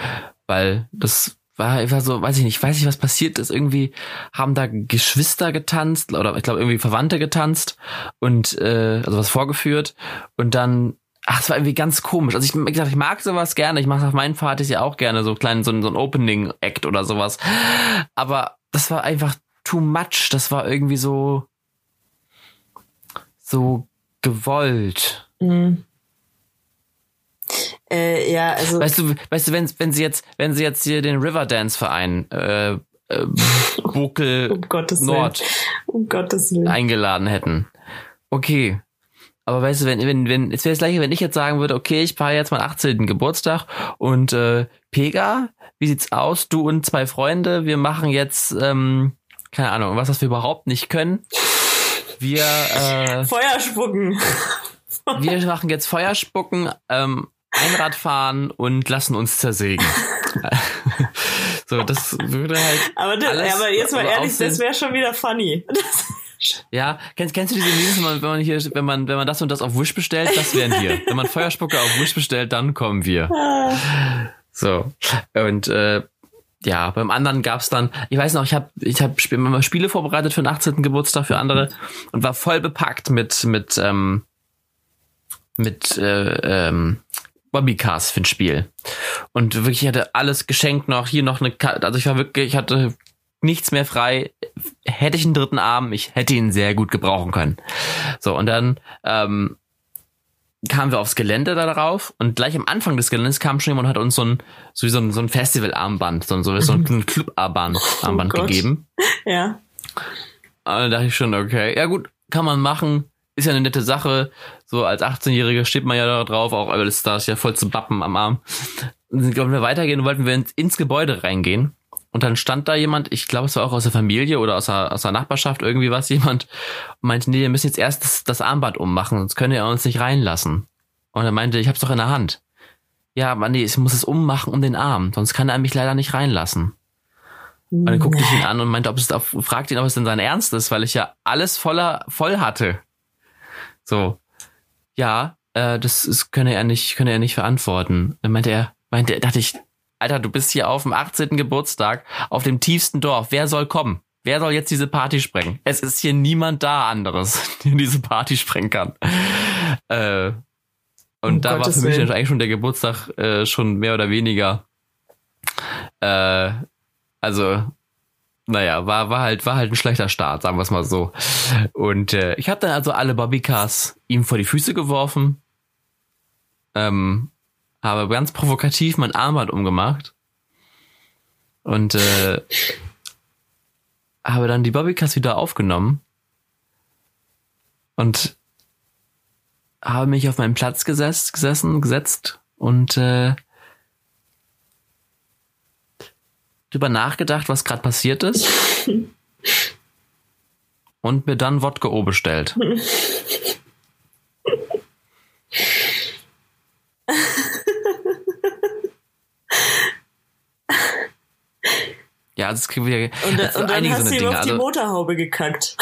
weil das war einfach so, weiß ich nicht, weiß nicht, was passiert ist. Irgendwie haben da Geschwister getanzt oder ich glaube irgendwie Verwandte getanzt und äh, also was vorgeführt und dann Ach, es war irgendwie ganz komisch. Also ich, wie gesagt, ich mag sowas gerne. Ich mache auf meinen Partys ja auch gerne so kleinen so, so ein Opening Act oder sowas. Aber das war einfach too much. Das war irgendwie so so gewollt. Mhm. Äh, ja, also. Weißt du, weißt du, wenn, wenn sie jetzt, wenn sie jetzt hier den Riverdance Verein, äh, äh, Bokel um Nord. Um eingeladen hätten. Okay. Aber weißt du, wenn, wenn, wenn, es wäre das gleiche, wenn ich jetzt sagen würde, okay, ich feiere jetzt meinen 18. Geburtstag und äh, Pega, wie sieht's aus? Du und zwei Freunde, wir machen jetzt, ähm, keine Ahnung, was, was wir überhaupt nicht können. Wir, äh, Feuer spucken. wir machen jetzt Feuerspucken, ähm, Einrad fahren und lassen uns zersägen. so, das würde halt. Aber, das, alles aber jetzt mal ehrlich, aussehen- das wäre schon wieder funny. Das, Ja, kennst, kennst du diese Memes, wenn man, hier, wenn man, wenn man das und das auf Wish bestellt, das wären wir. Wenn man Feuerspucke auf Wish bestellt, dann kommen wir. So. Und äh, ja, beim anderen gab's dann, ich weiß noch, ich habe ich hab mal Spiele vorbereitet für den 18. Geburtstag für andere und war voll bepackt mit, mit, ähm, mit äh, ähm, Bobbycars für ein Spiel. Und wirklich, ich hatte alles geschenkt noch, hier noch eine Ka also ich war wirklich, ich hatte nichts mehr frei. Hätte ich einen dritten Arm, ich hätte ihn sehr gut gebrauchen können. So, und dann ähm, kamen wir aufs Gelände da drauf und gleich am Anfang des Geländes kam schon jemand und hat uns so ein, so wie so ein, so ein Festival-Armband, so, ein- so, so ein Club-Armband Armband Oh gegeben. ja. Und dann dachte ich schon, okay, ja gut, kann man machen. Ist ja eine nette Sache. So als 18-Jähriger steht man ja da drauf, auch aber das da ist ja voll zu Bappen am Arm. Und dann wollten wir weitergehen und wollten wir ins, ins Gebäude reingehen. Und dann stand da jemand, ich glaube, es war auch aus der Familie oder aus der, aus der Nachbarschaft irgendwie was, jemand und meinte, nee, wir müssen jetzt erst das, das Armband ummachen, sonst könnt ihr uns nicht reinlassen. Und er meinte, ich hab's doch in der Hand. Ja, aber nee, ich muss es ummachen um den Arm, sonst kann er mich leider nicht reinlassen. Und dann guckte ich ihn an und meinte, ob es auf, fragte ihn, ob es denn sein Ernst ist, weil ich ja alles voller voll hatte. So, ja, äh, das ist, könne er nicht, könne er nicht verantworten. Dann meinte er, meinte, er, dachte ich, Alter, du bist hier auf dem 18. Geburtstag auf dem tiefsten Dorf. Wer soll kommen? Wer soll jetzt diese Party sprengen? Es ist hier niemand da anderes, der diese Party sprengen kann. Äh, und Um da war Gottes für mich Willen. eigentlich schon der Geburtstag äh, schon mehr oder weniger äh, also, naja, war, war halt, war halt ein schlechter Start, sagen wir es mal so. Und äh, ich habe dann also alle Bobbycars ihm vor die Füße geworfen, ähm, habe ganz provokativ mein Armband umgemacht. Und äh, habe dann die Bobbycars wieder aufgenommen. Und habe mich auf meinen Platz gesetzt, gesessen, gesetzt und äh, drüber nachgedacht, was gerade passiert ist. und mir dann Wodka O bestellt. Ja, das kriegen wir Und, das und dann einige so hast du ihm Dinge. auf die Also, Motorhaube gekackt.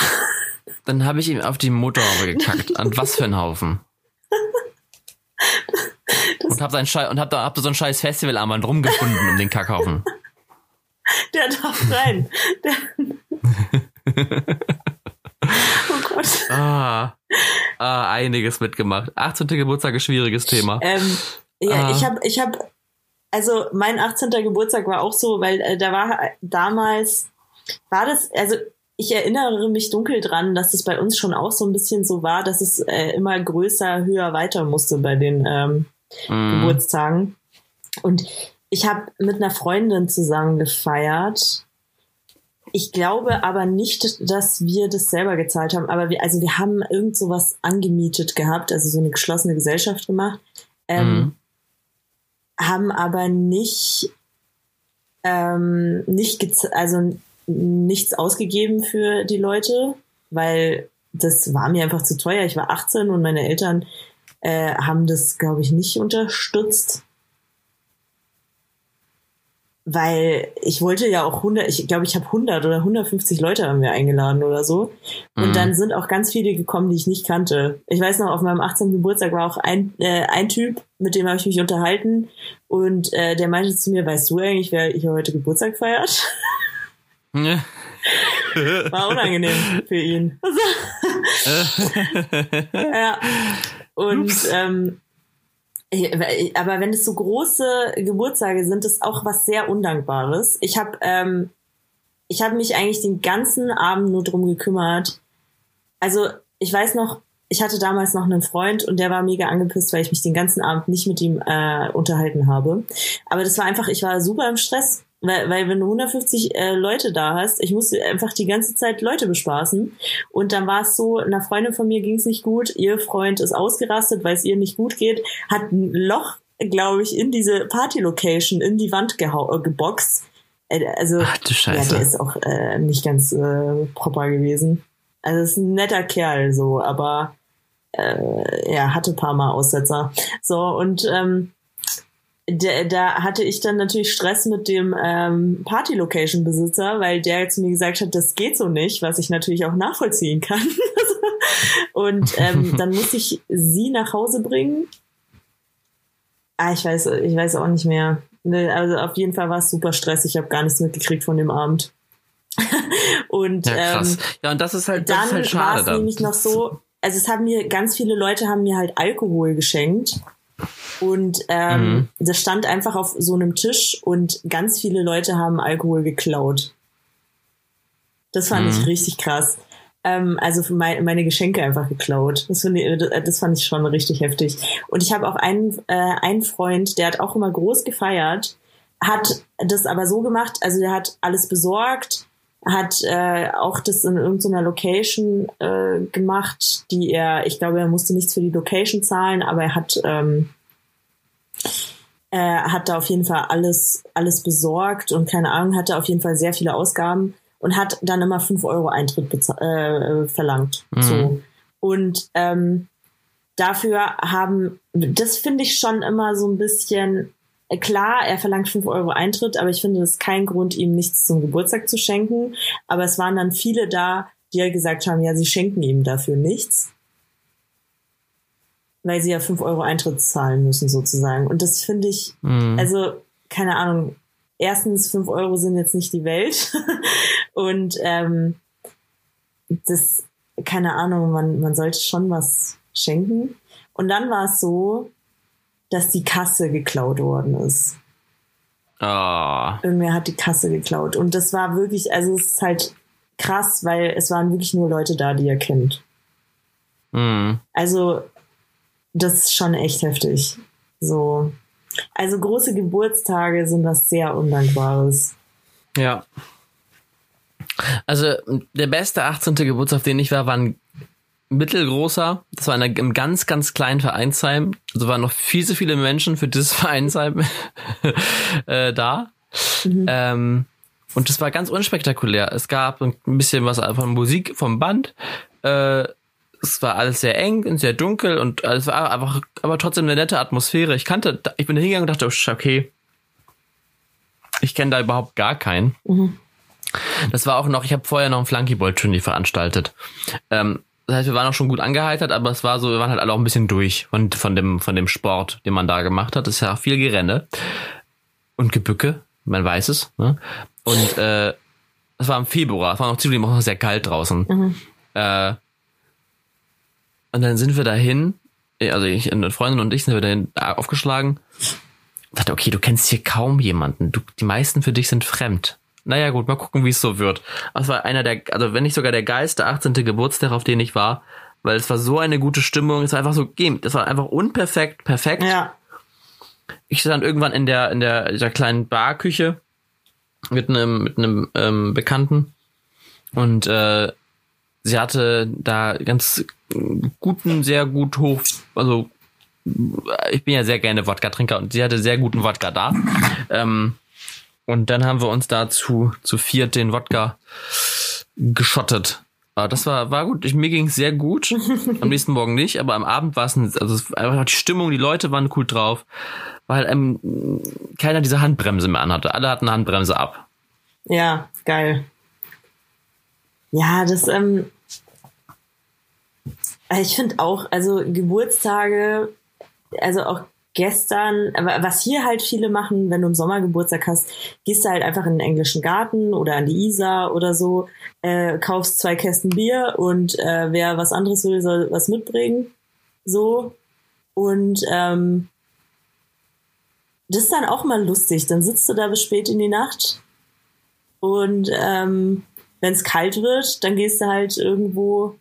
dann habe ich ihm auf die Motorhaube gekackt. Und was für ein Haufen. und hab, sein Schei und hab da, hab so ein scheiß Festivalarmband rumgefunden um den Kackhaufen. Der darf rein. Der oh Gott. Ah, ah, einiges mitgemacht. 18. Geburtstag ist schwieriges Thema. Ähm, ja, Ah. ich habe, ich habe, also mein 18. Geburtstag war auch so, weil äh, da war damals, war das, also ich erinnere mich dunkel dran, dass es bei uns schon auch so ein bisschen so war, dass es äh, immer größer, höher, weiter musste bei den ähm, Mm, Geburtstagen. Und ich habe mit einer Freundin zusammen gefeiert. Ich glaube aber nicht, dass wir das selber gezahlt haben. Aber wir, also wir haben irgend so was angemietet gehabt, also so eine geschlossene Gesellschaft gemacht. Ähm, mm. haben aber nicht, ähm, nicht also nichts ausgegeben für die Leute, weil das war mir einfach zu teuer. Ich war 18 und meine Eltern äh, haben das, glaube ich, nicht unterstützt. Weil ich wollte ja auch 100, ich glaube, ich habe 100 oder 150 Leute haben wir eingeladen oder so. Und mhm. dann sind auch ganz viele gekommen, die ich nicht kannte. Ich weiß noch, auf meinem 18. Geburtstag war auch ein, äh, ein Typ, mit dem habe ich mich unterhalten. Und äh, der meinte zu mir, weißt du eigentlich, wer hier heute Geburtstag feiert? Ja. War unangenehm für ihn. ja. Und ähm, aber wenn es so große Geburtstage sind, ist auch was sehr Undankbares. Ich habe ähm, ich habe mich eigentlich den ganzen Abend nur drum gekümmert. Also ich weiß noch, ich hatte damals noch einen Freund und der war mega angepisst, weil ich mich den ganzen Abend nicht mit ihm äh, unterhalten habe. Aber das war einfach, ich war super im Stress. Weil, weil wenn du 150 äh, Leute da hast, ich musste einfach die ganze Zeit Leute bespaßen. Und dann war es so, einer Freundin von mir ging es nicht gut, ihr Freund ist ausgerastet, weil es ihr nicht gut geht, hat ein Loch, glaube ich, in diese Party-Location, in die Wand äh, geboxt. Äh, also, Ach, du Scheiße. ja, der ist auch äh, nicht ganz äh, proper gewesen. Also ist ein netter Kerl so, aber äh, er hatte paar Mal Aussetzer. So, und ähm, da, da hatte ich dann natürlich Stress mit dem ähm, Party-Location-Besitzer, weil der zu mir gesagt hat, das geht so nicht, was ich natürlich auch nachvollziehen kann. und ähm, dann musste ich sie nach Hause bringen. Ah, ich weiß, ich weiß auch nicht mehr. Ne, also auf jeden Fall war es super Stress. Ich habe gar nichts mitgekriegt von dem Abend. und ja, krass. Ähm, ja, und das ist halt, das dann ist halt war es nämlich noch so, also es haben mir ganz viele Leute haben mir halt Alkohol geschenkt und ähm, mhm. das stand einfach auf so einem Tisch und ganz viele Leute haben Alkohol geklaut. Das fand mhm. ich richtig krass. Ähm, also für mein, meine Geschenke einfach geklaut. Das, fand ich, das fand ich schon richtig heftig. Und ich habe auch einen, äh, einen Freund, der hat auch immer groß gefeiert, hat das aber so gemacht, also der hat alles besorgt, hat äh, auch das in irgendeiner Location äh, gemacht, die er, ich glaube, er musste nichts für die Location zahlen, aber er hat ähm, äh, hat da auf jeden Fall alles, alles besorgt und keine Ahnung, hatte auf jeden Fall sehr viele Ausgaben und hat dann immer fünf Euro Eintritt äh, verlangt. Mhm. So. Und ähm, dafür haben, das finde ich schon immer so ein bisschen, klar, er verlangt fünf Euro Eintritt, aber ich finde das ist kein Grund, ihm nichts zum Geburtstag zu schenken. Aber es waren dann viele da, die ja gesagt haben, ja, sie schenken ihm dafür nichts weil sie ja fünf Euro Eintritt zahlen müssen sozusagen. Und das finde ich, mhm. also keine Ahnung, erstens fünf Euro sind jetzt nicht die Welt und ähm, das, keine Ahnung, man, man sollte schon was schenken. Und dann war es so, dass die Kasse geklaut worden ist. Oh. Irgendwer hat die Kasse geklaut. Und das war wirklich, also es ist halt krass, weil es waren wirklich nur Leute da, die er kennt. Mhm. Also das ist schon echt heftig. So. Also große Geburtstage sind was sehr Undankbares. Ja. Also der beste 18. Geburtstag, auf den ich war, war ein mittelgroßer. Das war in einem ganz, ganz kleinen Vereinsheim. Also waren noch viel zu viele Menschen für dieses Vereinsheim äh, da. Mhm. Ähm, und das war ganz unspektakulär. Es gab ein bisschen was von Musik vom Band. Äh, es war alles sehr eng und sehr dunkel und es war einfach, aber trotzdem eine nette Atmosphäre. Ich kannte, ich bin da hingegangen und dachte, okay, ich kenne da überhaupt gar keinen. Mhm. Das war auch noch, ich habe vorher noch ein Flunkyball-Turnier veranstaltet. Ähm, das heißt, wir waren auch schon gut angeheitert, aber es war so, wir waren halt alle auch ein bisschen durch von, von, dem, von dem Sport, den man da gemacht hat. Das ist ja viel Gerenne und Gebücke, man weiß es. Ne? Und äh, es war im Februar, es war noch zudem auch sehr kalt draußen. Mhm. Äh, und dann sind wir dahin, also ich, eine Freundin und ich sind wir dahin aufgeschlagen. Ich dachte, okay, du kennst hier kaum jemanden. Du, die meisten für dich sind fremd. Naja, gut, mal gucken, wie es so wird. Das war einer der, also wenn nicht sogar der geilste 18. Geburtstag, auf den ich war, weil es war so eine gute Stimmung, es war einfach so, das war einfach unperfekt, perfekt. Ja. Ich stand irgendwann in der, in der, dieser kleinen Barküche mit einem, mit einem ähm, Bekannten und äh, sie hatte da ganz guten, sehr gut hoch, also ich bin ja sehr gerne Wodka-Trinker und sie hatte sehr guten Wodka da. Ähm, und dann haben wir uns dazu zu viert den Wodka geschottet. Aber das war, war gut. Ich, mir ging es sehr gut. Am nächsten Morgen nicht, aber am Abend war es, also es war einfach die Stimmung, die Leute waren cool drauf, weil ähm, keiner diese Handbremse mehr anhatte. Alle hatten eine Handbremse ab. Ja, geil. Ja, das, ähm, ich finde auch, also Geburtstage, also auch gestern, was hier halt viele machen, wenn du im Sommer Geburtstag hast, gehst du halt einfach in den englischen Garten oder an die Isar oder so, äh, kaufst zwei Kästen Bier und äh, wer was anderes will, soll was mitbringen. So. Und ähm, das ist dann auch mal lustig. Dann sitzt du da bis spät in die Nacht und ähm, wenn es kalt wird, dann gehst du halt irgendwo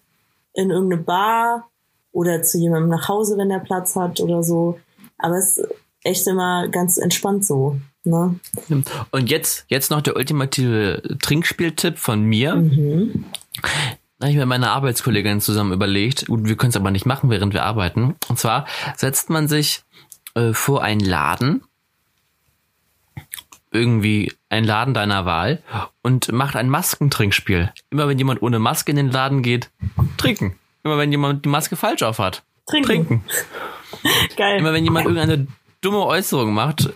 in irgendeine Bar oder zu jemandem nach Hause, wenn der Platz hat oder so. Aber es ist echt immer ganz entspannt so. Ne? Und jetzt, jetzt noch der ultimative Trinkspieltipp von mir. Mhm. Da habe ich mit meiner Arbeitskollegin zusammen überlegt, gut, wir können es aber nicht machen, während wir arbeiten. Und zwar setzt man sich äh, vor einen Laden, irgendwie ein Laden deiner Wahl und macht ein Maskentrinkspiel. Immer wenn jemand ohne Maske in den Laden geht, trinken. Immer wenn jemand die Maske falsch auf hat, trinken. trinken. Geil. Immer wenn jemand irgendeine dumme Äußerung macht,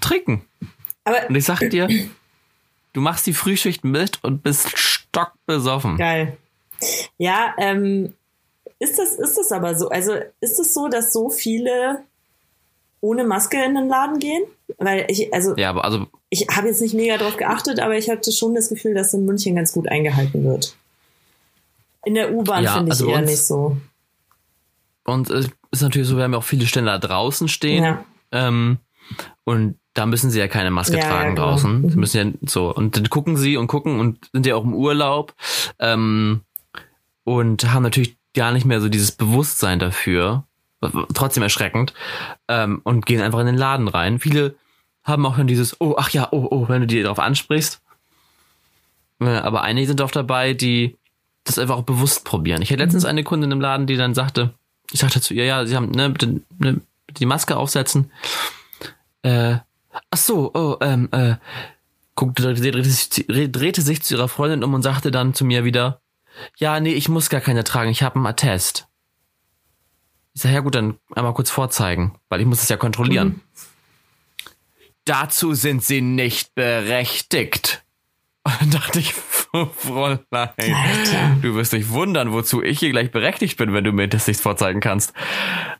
trinken. Aber und ich sag dir, du machst die Frühschicht mit und bist stockbesoffen. Geil. Ja, ähm, ist das, ist das aber so? Also ist es so, dass so viele ohne Maske in den Laden gehen? Weil ich, also, ja, aber also ich habe jetzt nicht mega drauf geachtet, aber ich hatte schon das Gefühl, dass in München ganz gut eingehalten wird. In der U-Bahn ja, finde ich also eher uns, nicht so. Und es ist natürlich so, wir haben ja auch viele Ständer draußen stehen. Ja. Ähm, und da müssen sie ja keine Maske ja, tragen ja, genau. draußen. Mhm. Sie müssen ja so. Und dann gucken sie und gucken und sind ja auch im Urlaub. Ähm, und haben natürlich gar nicht mehr so dieses Bewusstsein dafür. Trotzdem erschreckend. Ähm, und gehen einfach in den Laden rein. Viele haben auch dann dieses, oh, ach ja, oh, oh, wenn du die darauf ansprichst. Äh, aber einige sind auch dabei, die das einfach auch bewusst probieren. Ich hatte letztens mhm. eine Kundin im Laden, die dann sagte, ich sagte zu ihr, ja, sie haben, ne, bitte, ne, bitte die Maske aufsetzen. Äh, ach so, oh, ähm, äh, guckte, drehte sich, drehte sich zu ihrer Freundin um und sagte dann zu mir wieder, ja, nee, ich muss gar keine tragen, ich habe einen Attest. Ich sage, ja gut, dann einmal kurz vorzeigen, weil ich muss es ja kontrollieren. Mhm. Dazu sind sie nicht berechtigt. Und dann dachte ich, Fräulein, Alter. du wirst dich wundern, wozu ich hier gleich berechtigt bin, wenn du mir das nicht vorzeigen kannst.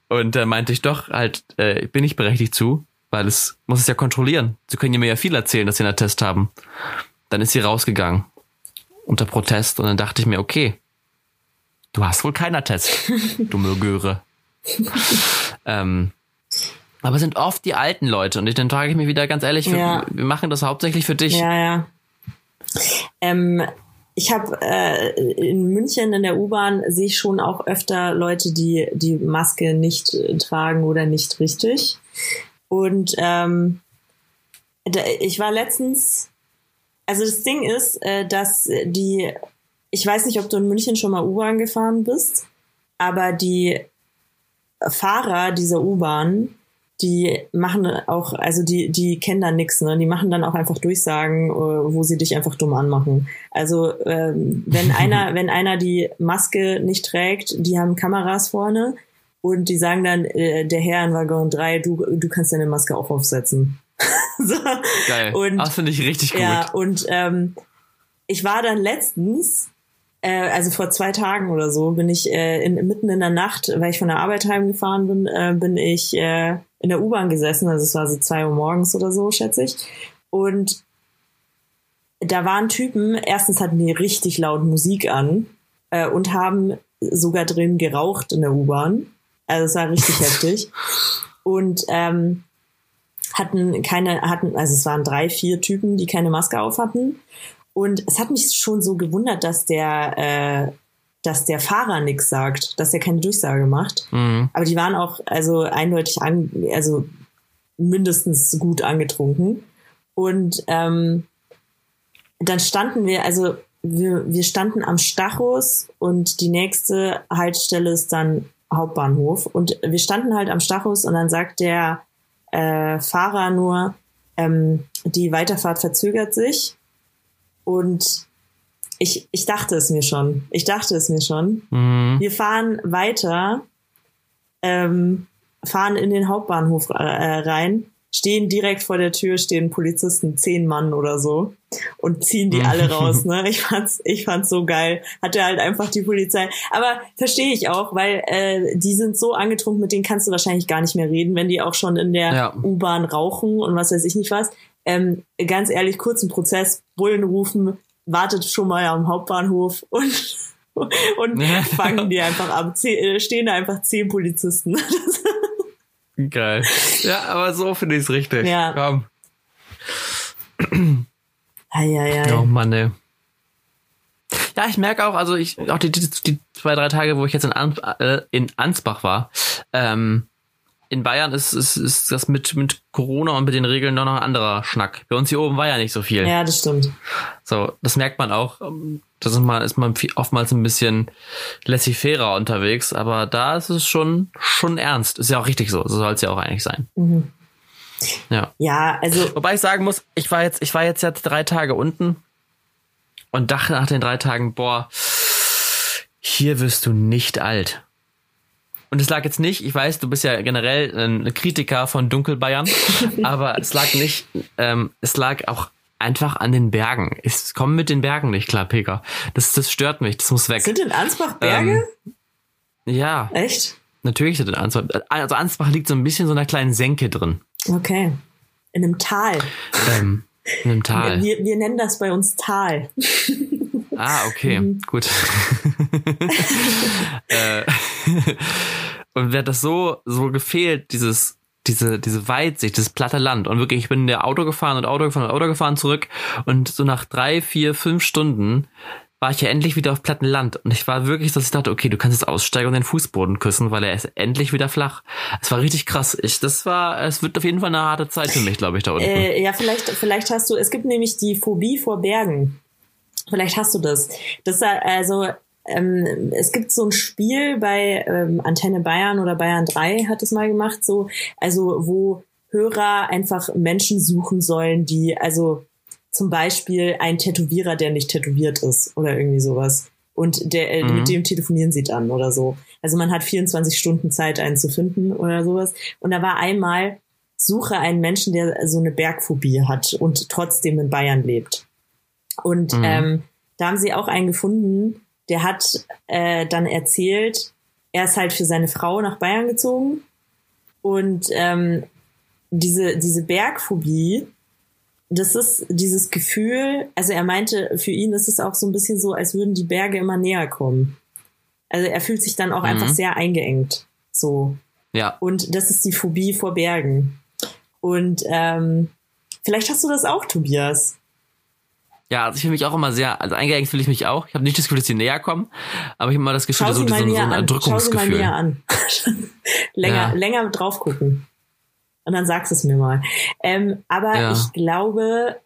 Und da meinte ich doch, halt, äh, bin ich berechtigt zu, weil es muss es ja kontrollieren. Sie können mir ja viel erzählen, dass sie einen Attest haben. Dann ist sie rausgegangen unter Protest und dann dachte ich mir, okay, du hast wohl keinen Attest, dumme Göre. ähm, aber es sind oft die alten Leute und ich, dann frage ich mich wieder ganz ehrlich, ja. wir, wir machen das hauptsächlich für dich. Ja, ja. Ähm, ich habe äh, in München in der U-Bahn sehe ich schon auch öfter Leute, die die Maske nicht tragen oder nicht richtig. Und ähm, ich war letztens, also das Ding ist, äh, dass die, ich weiß nicht, ob du in München schon mal U-Bahn gefahren bist, aber die Fahrer dieser U-Bahn die machen auch, also die, die kennen da nix, ne? Die machen dann auch einfach Durchsagen, äh, wo sie dich einfach dumm anmachen. Also ähm, wenn einer, wenn einer die Maske nicht trägt, die haben Kameras vorne und die sagen dann, äh, der Herr in Waggon 3, du, du kannst deine Maske auch aufsetzen. so. Geil. Und, das finde ich richtig gut. Ja, und ähm, ich war dann letztens äh, also vor zwei Tagen oder so, bin ich äh, in, mitten in der Nacht, weil ich von der Arbeit heimgefahren bin, äh, bin ich äh, in der U-Bahn gesessen, also es war so zwei Uhr morgens oder so, schätze ich. Und da waren Typen, erstens hatten die richtig laut Musik an äh, und haben sogar drin geraucht in der U-Bahn. Also es war richtig heftig. Und ähm, hatten keine, hatten, also es waren drei, vier Typen, die keine Maske auf hatten. Und es hat mich schon so gewundert, dass der, äh, dass der Fahrer nichts sagt, dass er keine Durchsage macht. Mhm. Aber die waren auch also eindeutig an, also mindestens gut angetrunken. Und ähm, dann standen wir, also wir, wir standen am Stachus und die nächste Haltestelle ist dann Hauptbahnhof. Und wir standen halt am Stachus und dann sagt der äh, Fahrer nur, ähm, die Weiterfahrt verzögert sich. Und ich, ich dachte es mir schon. Ich dachte es mir schon. Mhm. Wir fahren weiter, ähm, fahren in den Hauptbahnhof äh, rein, stehen direkt vor der Tür, stehen Polizisten, zehn Mann oder so, und ziehen die alle raus. Ne? Ich fand's, ich fand's so geil. Hatte halt einfach die Polizei. Aber verstehe ich auch, weil äh, die sind so angetrunken, mit denen kannst du wahrscheinlich gar nicht mehr reden, wenn die auch schon in der Ja. U-Bahn rauchen und was weiß ich nicht was. Ähm, ganz ehrlich, kurzen Prozess, Bullen rufen, wartet schon mal am Hauptbahnhof und und fangen die einfach ab. Zehn, äh, stehen da einfach zehn Polizisten. Geil. Ja, aber so finde ich es richtig. Ja. Komm. Eieiei. Oh Mann, ey. Ja, ich merke auch, also ich, auch die, die, die zwei, drei Tage, wo ich jetzt in, An, äh, in Ansbach war, ähm, in Bayern ist, ist, ist das mit, mit Corona und mit den Regeln noch ein anderer Schnack. Bei uns hier oben war ja nicht so viel. Ja, das stimmt. So, das merkt man auch. Das ist man, ist man oftmals ein bisschen laissez-fairer unterwegs, aber da ist es schon, schon ernst. Ist ja auch richtig so. So soll es ja auch eigentlich sein. Mhm. Ja. Ja, also Wobei ich sagen muss, ich war jetzt, ich war jetzt ja drei Tage unten und dachte nach den drei Tagen, boah, hier wirst du nicht alt. Und es lag jetzt nicht, ich weiß, du bist ja generell ein Kritiker von Dunkelbayern, aber es lag nicht, ähm, es lag auch einfach an den Bergen. Ich komme mit den Bergen nicht klar, Pega. Das, das stört mich, das muss weg. sind in Ansbach Berge? ja, Echt? natürlich sind in Ansbach. Also Ansbach liegt so ein bisschen in so einer kleinen Senke drin. Okay. In einem Tal. Ähm, in einem Tal. Wir, wir nennen das bei uns Tal. Ah, okay, Mhm. gut. äh, und mir hat das so, so gefehlt, dieses, diese, diese Weitsicht, dieses platte Land. Und wirklich, ich bin in der Auto gefahren und Auto gefahren und Auto gefahren zurück. Und so nach drei, vier, fünf Stunden war ich ja endlich wieder auf plattem Land. Und ich war wirklich, dass ich dachte, okay, du kannst jetzt aussteigen und den Fußboden küssen, weil er ist endlich wieder flach. Es war richtig krass. Ich, das war, es wird auf jeden Fall eine harte Zeit für mich, glaube ich, da unten. Äh, ja, vielleicht, vielleicht hast du, es gibt nämlich die Phobie vor Bergen. Vielleicht hast du das. Das ist also, ähm, es gibt so ein Spiel bei ähm, Antenne Bayern oder Bayern 3 hat es mal gemacht, so, also wo Hörer einfach Menschen suchen sollen, die, also zum Beispiel ein Tätowierer, der nicht tätowiert ist oder irgendwie sowas. Und der, äh, Mhm. mit dem telefonieren sie dann oder so. Also man hat 24 Stunden Zeit, einen zu finden oder sowas. Und da war einmal, suche einen Menschen, der so eine Bergphobie hat und trotzdem in Bayern lebt. Und Mhm. ähm, da haben sie auch einen gefunden, der hat äh, dann erzählt, er ist halt für seine Frau nach Bayern gezogen und ähm, diese, diese Bergphobie, das ist dieses Gefühl, also er meinte, für ihn ist es auch so ein bisschen so, als würden die Berge immer näher kommen. Also er fühlt sich dann auch Mhm. einfach sehr eingeengt. So. ja. Und das ist die Phobie vor Bergen. Und ähm, vielleicht hast du das auch, Tobias. Ja, also ich fühle mich auch immer sehr, also eingeengt fühle ich mich auch. Ich habe nicht das Gefühl, dass sie näher kommen, aber ich habe immer das Gefühl, so, so, so ein an. Schau sie mal Erdrückungsgefühl. näher an. länger, Ja. länger drauf gucken. Und dann sagst es mir mal. Ähm, aber Ja. ich glaube,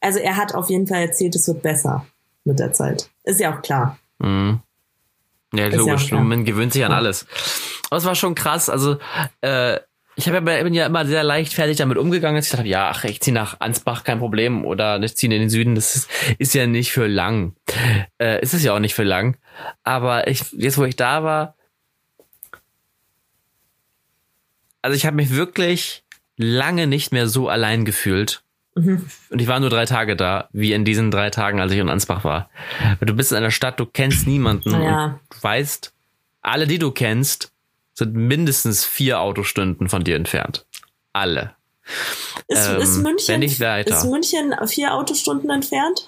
also er hat auf jeden Fall erzählt, es wird besser mit der Zeit. Ist ja auch klar. Mhm. Ja, ja logisch. auch klar. Man gewöhnt sich an Ja. alles. Aber es war schon krass. Also, äh, ich hab ja, bin ja immer sehr leichtfertig damit umgegangen, dass ich dachte, ja, ach, ich ziehe nach Ansbach, kein Problem. Oder ich ziehe in den Süden, das ist, ist ja nicht für lang. Äh, ist es ja auch nicht für lang. Aber ich, jetzt, wo ich da war, also ich habe mich wirklich lange nicht mehr so allein gefühlt. Mhm. Und ich war nur drei Tage da, wie in diesen drei Tagen, als ich in Ansbach war. Du bist in einer Stadt, du kennst niemanden Ja. und du weißt, alle, die du kennst, sind mindestens vier Autostunden von dir entfernt. Alle. Ist, Ähm, ist, München, wenn nicht weiter. ist München vier Autostunden entfernt?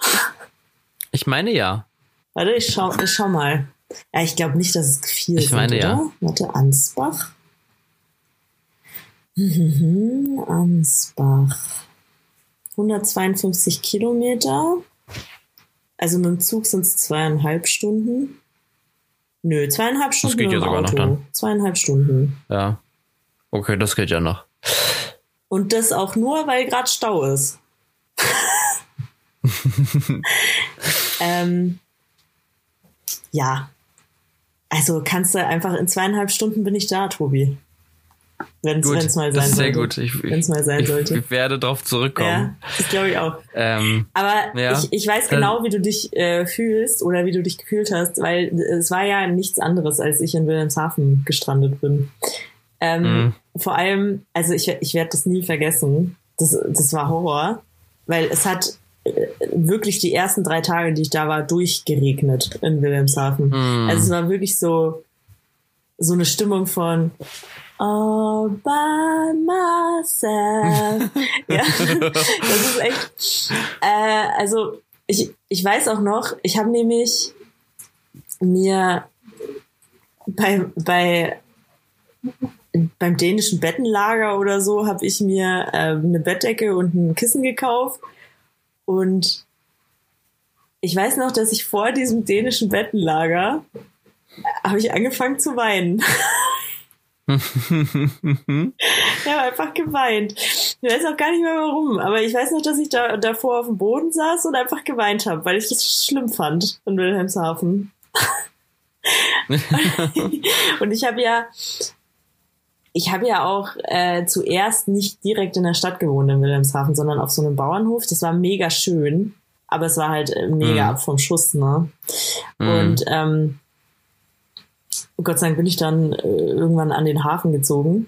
Ich meine ja. Warte, ich schau, ich schau mal. Ja, ich glaube nicht, dass es viel Ich sind, meine, oder? ja. Warte, Ansbach. Mhm, Ansbach. 152 Kilometer. Also mit dem Zug sind es zweieinhalb Stunden. Nö, zweieinhalb Stunden geht mit ja sogar noch Auto. dann. Zweieinhalb Stunden. Ja. Okay, das geht ja noch. Und das auch nur, weil gerade Stau ist. ähm, ja. Also kannst du einfach in zweieinhalb Stunden bin ich da, Tobi. Wenn es mal sein ist sehr sollte. gut. Ich, Wenn's mal sein ich, sollte. Ich werde darauf zurückkommen. Ja, das glaube ich auch. Ähm, Aber Ja. ich, ich weiß genau, wie du dich äh, fühlst oder wie du dich gefühlt hast, weil es war ja nichts anderes, als ich in Wilhelmshaven gestrandet bin. Ähm, Mhm. Vor allem, also ich, ich werde das nie vergessen. Das, das war Horror, weil es hat äh, wirklich die ersten drei Tage, die ich da war, durchgeregnet in Wilhelmshaven. Mhm. Also es war wirklich so, so eine Stimmung von All by myself. ja, das ist echt. Äh, also ich, ich weiß auch noch, ich habe nämlich mir bei, bei beim dänischen Bettenlager oder so habe ich mir äh, eine Bettdecke und ein Kissen gekauft und ich weiß noch, dass ich vor diesem dänischen Bettenlager habe ich angefangen zu weinen. Ich habe einfach geweint. Ich weiß auch gar nicht mehr warum, aber ich weiß noch, dass ich da davor auf dem Boden saß und einfach geweint habe, weil ich das schlimm fand in Wilhelmshaven. und ich habe ja, ich habe ja auch äh, zuerst nicht direkt in der Stadt gewohnt in Wilhelmshaven, sondern auf so einem Bauernhof. Das war mega schön, aber es war halt mega Mhm. ab vom Schuss, ne? Mhm. Und ähm, Gott sei Dank bin ich dann äh, irgendwann an den Hafen gezogen.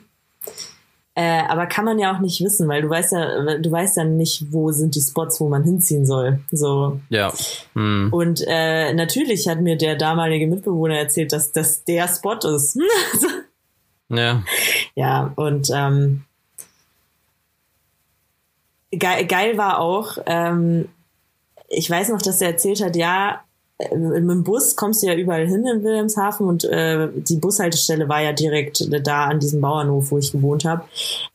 Äh, aber kann man ja auch nicht wissen, weil du weißt ja, du weißt ja nicht, wo sind die Spots, wo man hinziehen soll. So. ja. Hm. Und äh, natürlich hat mir der damalige Mitbewohner erzählt, dass das der Spot ist. Ja. ja, und ähm, geil, geil war auch, ähm, ich weiß noch, dass er erzählt hat, ja, äh, mit dem Bus kommst du ja überall hin in Wilhelmshaven und äh, die Bushaltestelle war ja direkt da an diesem Bauernhof, wo ich gewohnt habe.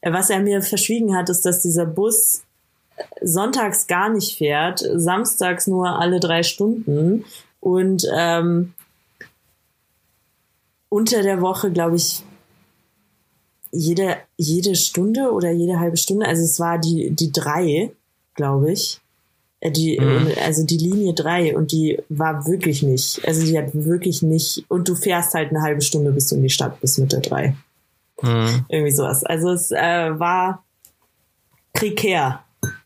Äh, was er mir verschwiegen hat, ist, dass dieser Bus sonntags gar nicht fährt, samstags nur alle drei Stunden und ähm, unter der Woche, glaube ich, jede, jede Stunde oder jede halbe Stunde, also es war die, die drei, glaube ich. Äh, Die, Mhm. also die Linie drei und die war wirklich nicht, also die hat wirklich nicht, und du fährst halt eine halbe Stunde, bis du in die Stadt bist mit der drei. Hm. Irgendwie sowas. Also es äh, war prekär.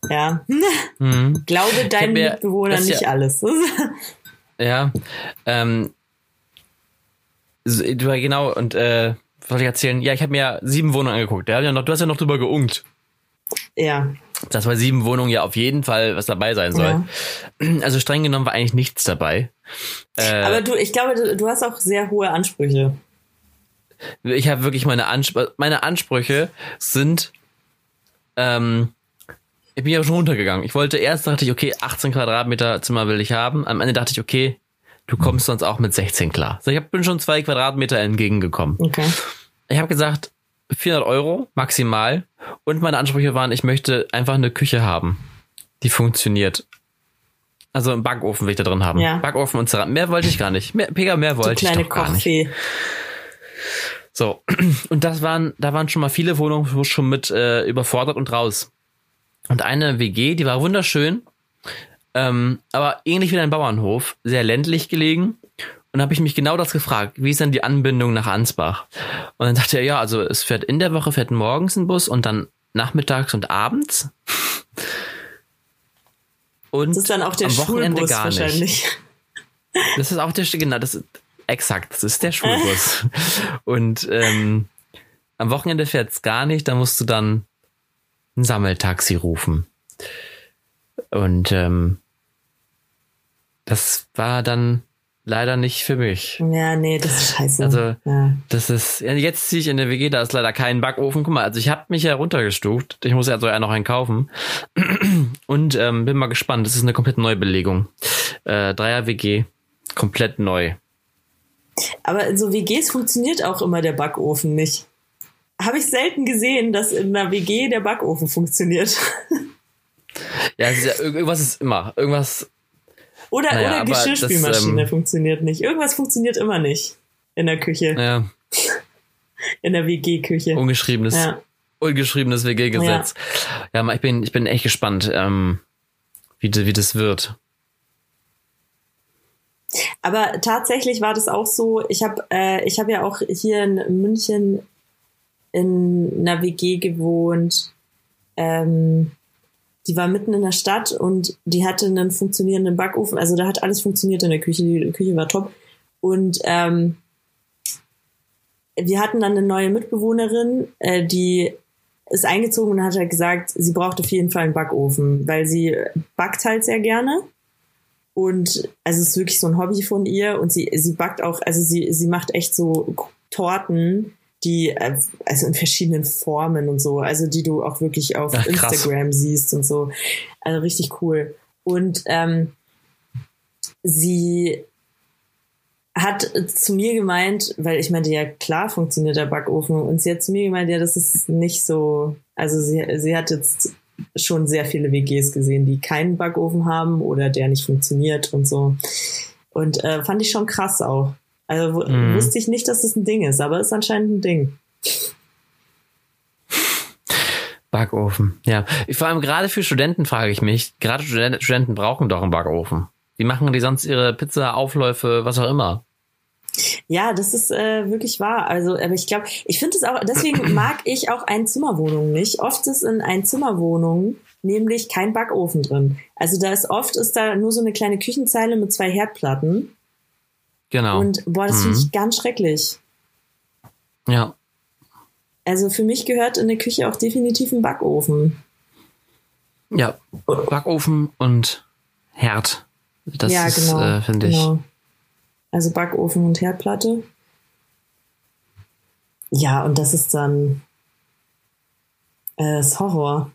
Ja. Hm. Glaube deinen mir- Mitbewohnern nicht ja- alles. Ja. Ähm, genau, und äh, was wollte ich erzählen? Ja, ich habe mir sieben Wohnungen angeguckt. Ja, du hast ja noch drüber geunkt. ja. Dass bei sieben Wohnungen ja auf jeden Fall was dabei sein soll. Also streng genommen war eigentlich nichts dabei. Äh, Aber du, ich glaube, du, du hast auch sehr hohe Ansprüche. ich habe wirklich meine Ansprüche, meine Ansprüche sind, ähm, ich bin ja schon runtergegangen. Ich wollte erst, dachte ich, okay, 18 Quadratmeter Zimmer will ich haben. Am Ende dachte ich, okay, du kommst sonst auch mit 16 klar. So, ich bin schon zwei Quadratmeter entgegengekommen. Okay. Ich habe gesagt, 400 Euro maximal. Und meine Ansprüche waren, ich möchte einfach eine Küche haben, die funktioniert. Also einen Backofen will ich da drin haben. Ja. Backofen und Ceran. Mehr wollte ich gar nicht. Mehr, Pega, mehr wollte ich doch gar nicht. Kochfee. So. Und das waren, da waren schon mal viele Wohnungen wo schon mit äh, überfordert und raus. Und eine WG, die war wunderschön, ähm, aber ähnlich wie ein Bauernhof, sehr ländlich gelegen. Und habe ich mich genau das gefragt, wie ist denn die Anbindung nach Ansbach? Und dann dachte er, ja, also es fährt in der Woche, fährt morgens ein Bus und dann nachmittags und abends. Und Das ist dann auch der am Wochenende Schulbus gar nicht. wahrscheinlich. Das ist auch der, genau, das ist exakt, das ist der Schulbus. Und ähm, am Wochenende fährt's gar nicht, da musst du dann ein Sammeltaxi rufen. Und ähm, das war dann leider nicht für mich. Ja, nee, das ist scheiße. Also- ja. Das ist, jetzt ziehe ich in der WG, da ist leider kein Backofen. Guck mal, also ich habe mich ja runtergestuft. Ich muss ja also ja noch einen kaufen. Und ähm, bin mal gespannt. Das ist eine komplett Neubelegung. Äh, Dreier WG, komplett neu. Aber in so WGs funktioniert auch immer der Backofen nicht. Habe ich selten gesehen, dass in einer WG der Backofen funktioniert. Ja, ist ja, irg- irgendwas ist immer. Irgendwas. Oder, Naja, oder Geschirrspülmaschine das, ähm, funktioniert nicht. Irgendwas funktioniert immer nicht in der Küche, Ja, in der WG-Küche. ungeschriebenes, Ja. ungeschriebenes WG-Gesetz. Ja, mal, ich bin, ich bin echt gespannt, ähm, wie, wie das wird. Aber tatsächlich war das auch so, ich habe äh, ich hab ja auch hier in München in einer WG gewohnt. Ähm, die war mitten in der Stadt und die hatte einen funktionierenden Backofen. Also da hat alles funktioniert in der Küche. Die Küche war top. Und ähm, wir hatten dann eine neue Mitbewohnerin, äh, die ist eingezogen und hat halt gesagt, sie braucht auf jeden Fall einen Backofen, weil sie backt halt sehr gerne. Und also es ist wirklich so ein Hobby von ihr und sie, sie backt auch, also sie, sie macht echt so Torten, die, äh, also in verschiedenen Formen und so, also die du auch wirklich auf Ach, Instagram siehst und so. Also richtig cool. Und ähm, sie hat zu mir gemeint, weil ich meinte, ja klar funktioniert der Backofen und sie hat zu mir gemeint, ja, das ist nicht so, also sie, sie hat jetzt schon sehr viele WGs gesehen, die keinen Backofen haben oder der nicht funktioniert und so. Und äh, fand ich schon krass auch. Also mhm. wusste ich nicht, dass das ein Ding ist, aber ist anscheinend ein Ding. Backofen, ja. Vor allem gerade für Studenten frage ich mich, gerade Studenten brauchen doch einen Backofen. Wie machen die sonst ihre Pizza-Aufläufe, was auch immer? Ja, das ist äh, wirklich wahr. Also, aber ich glaube, ich finde es auch, deswegen mag ich auch Einzimmerwohnungen nicht. Oft ist in Einzimmerwohnungen nämlich kein Backofen drin. Also da ist oft ist da nur so eine kleine Küchenzeile mit zwei Herdplatten. Genau. Und boah, das mhm. finde ich ganz schrecklich. Ja. Also für mich gehört in der Küche auch definitiv ein Backofen. Ja, Backofen und Herd. Das ja, genau, äh, finde genau. ich. Also Backofen und Herdplatte. Ja, und das ist dann äh, das Horror.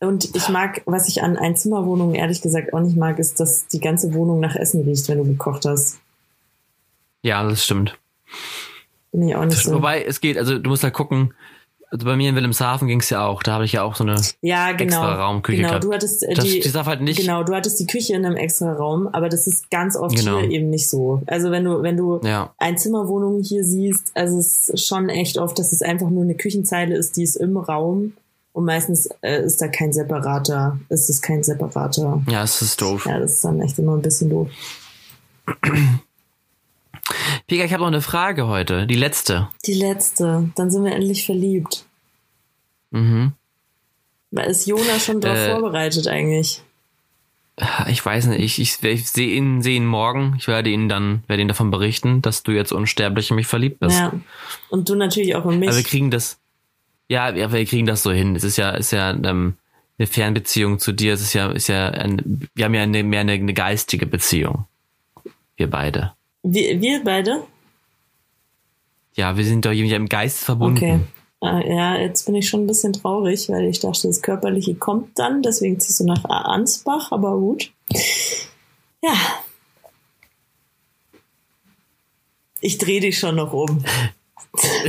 Und ich mag, was ich an Einzimmerwohnungen ehrlich gesagt auch nicht mag, ist, dass die ganze Wohnung nach Essen riecht, wenn du gekocht hast. Ja, das stimmt. Bin ich auch nicht so. Wobei, es geht, also du musst halt gucken, also bei mir in Wilhelmshaven ging es ja auch. Da habe ich ja auch so eine ja, genau, extra Raumküche genau, gehabt. Du hattest äh, das, die, darf halt nicht. Genau, du hattest die Küche in einem extra Raum, aber das ist ganz oft genau. hier eben nicht so. Also wenn du wenn du ja. Einzimmerwohnungen hier siehst, also es ist schon echt oft, dass es einfach nur eine Küchenzeile ist, die ist im Raum und meistens äh, ist da kein separater, ist es kein separater. Ja, es ist doof. Ja, das ist dann echt immer ein bisschen doof. Pika, ich habe noch eine Frage heute. Die letzte. Die letzte. Dann sind wir endlich verliebt. Mhm. Ist Jona schon darauf äh, vorbereitet eigentlich? Ich weiß nicht. Ich, ich, ich sehe ihn, seh ihn morgen. Ich werde ihn dann, werde ihn davon berichten, dass du jetzt unsterblich in mich verliebt bist. Ja. Und du natürlich auch in mich. Aber wir kriegen das. Ja, wir, wir kriegen das so hin. Es ist ja, ist ja ähm, eine Fernbeziehung zu dir. Es ist ja, ist ja, ein, wir haben ja eine, mehr eine, eine geistige Beziehung. Wir beide. Wir, wir beide? Ja, wir sind doch irgendwie im Geist verbunden. Okay. Ah, ja, jetzt bin ich schon ein bisschen traurig, weil ich dachte, das Körperliche kommt dann, deswegen ziehst du nach Ansbach, aber gut. Ja. Ich drehe dich schon noch um.